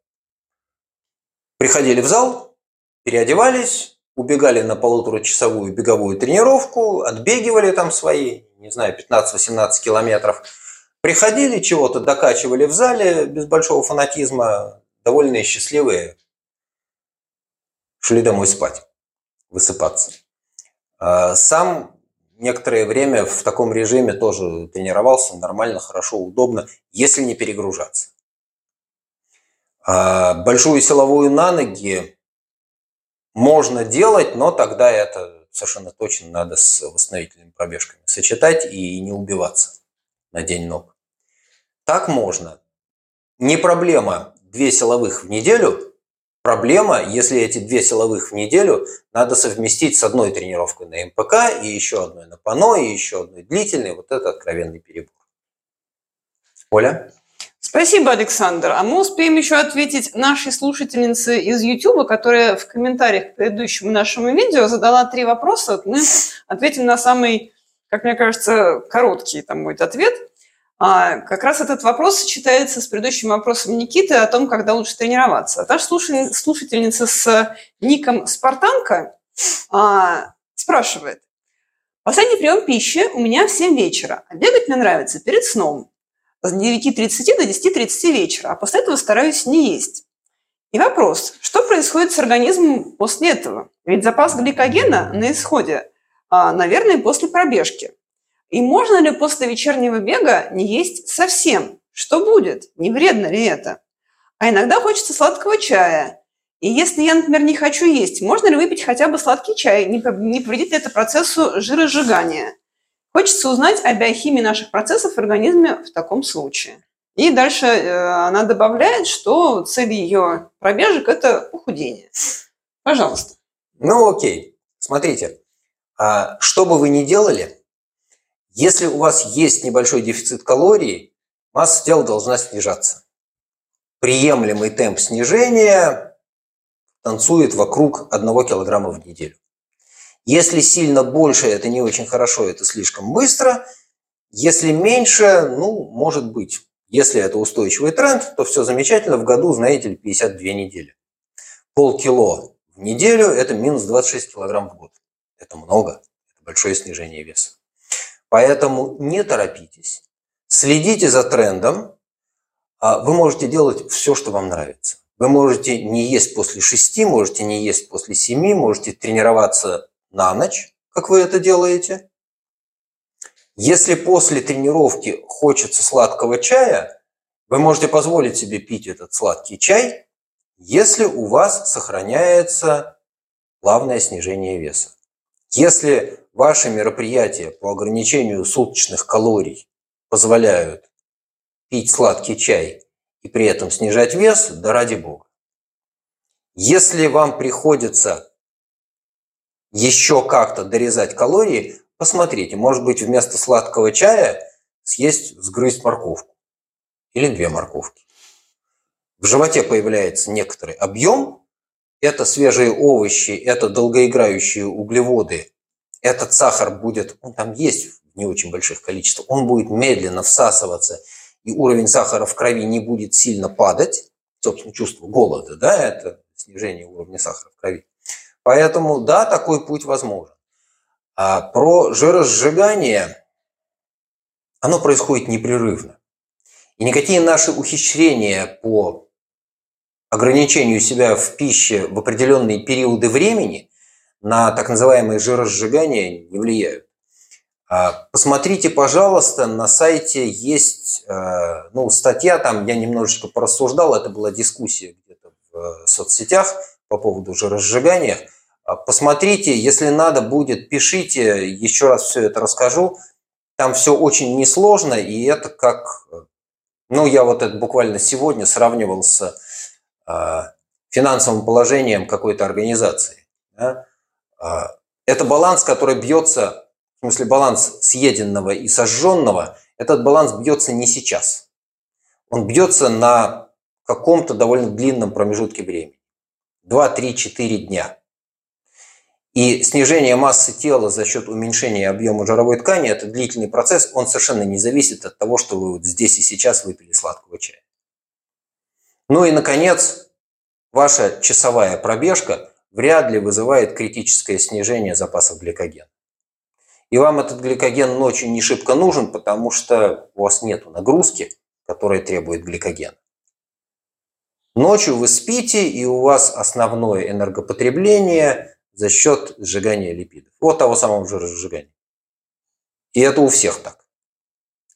приходили в зал, переодевались, убегали на полуторачасовую беговую тренировку, отбегивали там свои, не знаю, 15-18 километров, приходили, чего-то докачивали в зале без большого фанатизма, довольные, счастливые, шли домой спать, высыпаться. А сам некоторое время в таком режиме тоже тренировался нормально, хорошо, удобно, если не перегружаться. А большую силовую на ноги можно делать, но тогда это совершенно точно надо с восстановительными пробежками сочетать и не убиваться на день ног. Так можно. Не проблема две силовых в неделю. Проблема, если эти две силовых в неделю надо совместить с одной тренировкой на МПК и еще одной на ПАНО, и еще одной длительной. Вот это откровенный перебор. Оля? Спасибо, Александр. А мы успеем еще ответить нашей слушательнице из YouTube, которая в комментариях к предыдущему нашему видео задала три вопроса. Мы ответим на самый, как мне кажется, короткий там будет ответ. А, как раз этот вопрос сочетается с предыдущим вопросом Никиты о том, когда лучше тренироваться. Та же слушательница с ником «Спартанка» а, спрашивает, Последний прием пищи у меня в 7 вечера, а бегать мне нравится перед сном с 9.30 до 10.30 вечера, а после этого стараюсь не есть. И вопрос, что происходит с организмом после этого? Ведь запас гликогена на исходе, а, наверное, после пробежки. И можно ли после вечернего бега не есть совсем? Что будет? Не вредно ли это? А иногда хочется сладкого чая. И если я, например, не хочу есть, можно ли выпить хотя бы сладкий чай? Не повредит ли это процессу жиросжигания? Хочется узнать о биохимии наших процессов в организме в таком случае. И дальше э, она добавляет, что цель ее пробежек – это похудение. Пожалуйста. Ну, окей. Смотрите, а что бы вы ни делали, если у вас есть небольшой дефицит калорий, масса тела должна снижаться. Приемлемый темп снижения танцует вокруг 1 килограмма в неделю. Если сильно больше, это не очень хорошо, это слишком быстро. Если меньше, ну, может быть. Если это устойчивый тренд, то все замечательно. В году, знаете ли, 52 недели. Полкило в неделю – это минус 26 килограмм в год. Это много, это большое снижение веса. Поэтому не торопитесь, следите за трендом. А вы можете делать все, что вам нравится. Вы можете не есть после 6, можете не есть после 7, можете тренироваться на ночь, как вы это делаете. Если после тренировки хочется сладкого чая, вы можете позволить себе пить этот сладкий чай, если у вас сохраняется плавное снижение веса. Если ваши мероприятия по ограничению суточных калорий позволяют пить сладкий чай и при этом снижать вес, да ради бога. Если вам приходится еще как-то дорезать калории, посмотрите, может быть, вместо сладкого чая съесть, сгрызть морковку или две морковки. В животе появляется некоторый объем, это свежие овощи, это долгоиграющие углеводы, этот сахар будет, он там есть в не очень больших количествах, он будет медленно всасываться, и уровень сахара в крови не будет сильно падать, собственно, чувство голода, да, это снижение уровня сахара в крови. Поэтому, да, такой путь возможен. А про жиросжигание, оно происходит непрерывно. И никакие наши ухищрения по ограничению себя в пище в определенные периоды времени на так называемое жиросжигание не влияют. А, посмотрите, пожалуйста, на сайте есть э, ну, статья, там я немножечко порассуждал, это была дискуссия где-то в э, соцсетях по поводу жиросжигания. А, посмотрите, если надо будет, пишите, еще раз все это расскажу. Там все очень несложно, и это как, ну, я вот это буквально сегодня сравнивал с э, финансовым положением какой-то организации. Э, это баланс, который бьется, в смысле баланс съеденного и сожженного, этот баланс бьется не сейчас. Он бьется на каком-то довольно длинном промежутке времени. 2, 3, 4 дня. И снижение массы тела за счет уменьшения объема жировой ткани – это длительный процесс, он совершенно не зависит от того, что вы вот здесь и сейчас выпили сладкого чая. Ну и, наконец, ваша часовая пробежка вряд ли вызывает критическое снижение запасов гликогена. И вам этот гликоген ночью не шибко нужен, потому что у вас нет нагрузки, которая требует гликогена. Ночью вы спите, и у вас основное энергопотребление за счет сжигания липидов. Вот того самого жиросжигания. И это у всех так.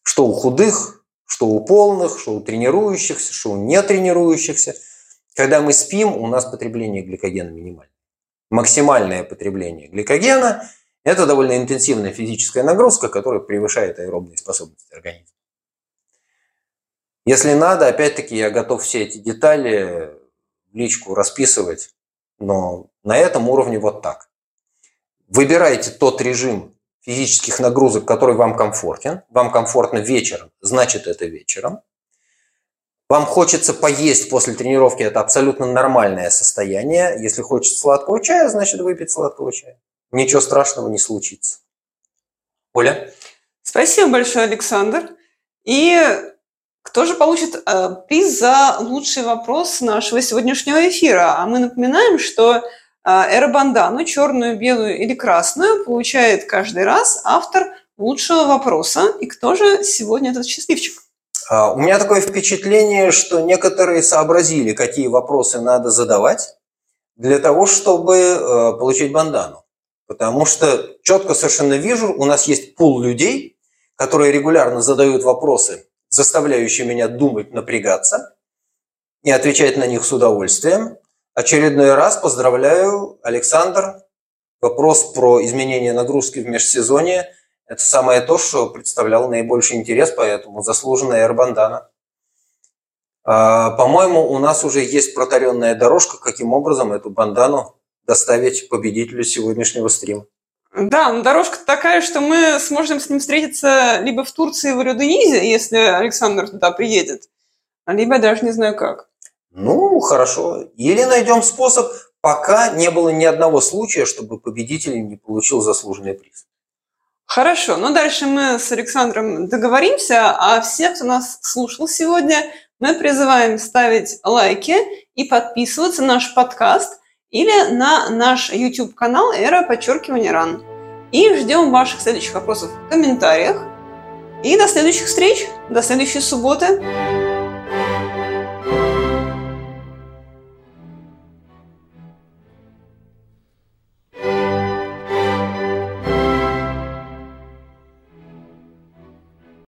Что у худых, что у полных, что у тренирующихся, что у нетренирующихся. Когда мы спим, у нас потребление гликогена минимальное. Максимальное потребление гликогена – это довольно интенсивная физическая нагрузка, которая превышает аэробные способности организма. Если надо, опять-таки, я готов все эти детали в личку расписывать но на этом уровне вот так. Выбирайте тот режим физических нагрузок, который вам комфортен. Вам комфортно вечером, значит это вечером. Вам хочется поесть после тренировки, это абсолютно нормальное состояние. Если хочется сладкого чая, значит выпить сладкого чая. Ничего страшного не случится. Оля? Спасибо большое, Александр. И кто же получит э, приз за лучший вопрос нашего сегодняшнего эфира? А мы напоминаем, что эробандану, черную, белую или красную, получает каждый раз автор лучшего вопроса. И кто же сегодня этот счастливчик? А, у меня такое впечатление, что некоторые сообразили, какие вопросы надо задавать для того, чтобы э, получить бандану. Потому что четко совершенно вижу, у нас есть пул людей, которые регулярно задают вопросы, заставляющие меня думать, напрягаться, и отвечать на них с удовольствием. Очередной раз поздравляю, Александр. Вопрос про изменение нагрузки в межсезонье – это самое то, что представляло наибольший интерес, поэтому заслуженная Эрбандана. По-моему, у нас уже есть протаренная дорожка, каким образом эту бандану доставить победителю сегодняшнего стрима. Да, но дорожка такая, что мы сможем с ним встретиться либо в Турции, в Рюденизе, если Александр туда приедет, либо даже не знаю как. Ну, хорошо. Или найдем способ, пока не было ни одного случая, чтобы победитель не получил заслуженный приз. Хорошо, но дальше мы с Александром договоримся, а всех, кто нас слушал сегодня, мы призываем ставить лайки и подписываться на наш подкаст или на наш YouTube-канал «Эра подчеркивания ран». И ждем ваших следующих вопросов в комментариях. И до следующих встреч, до следующей субботы.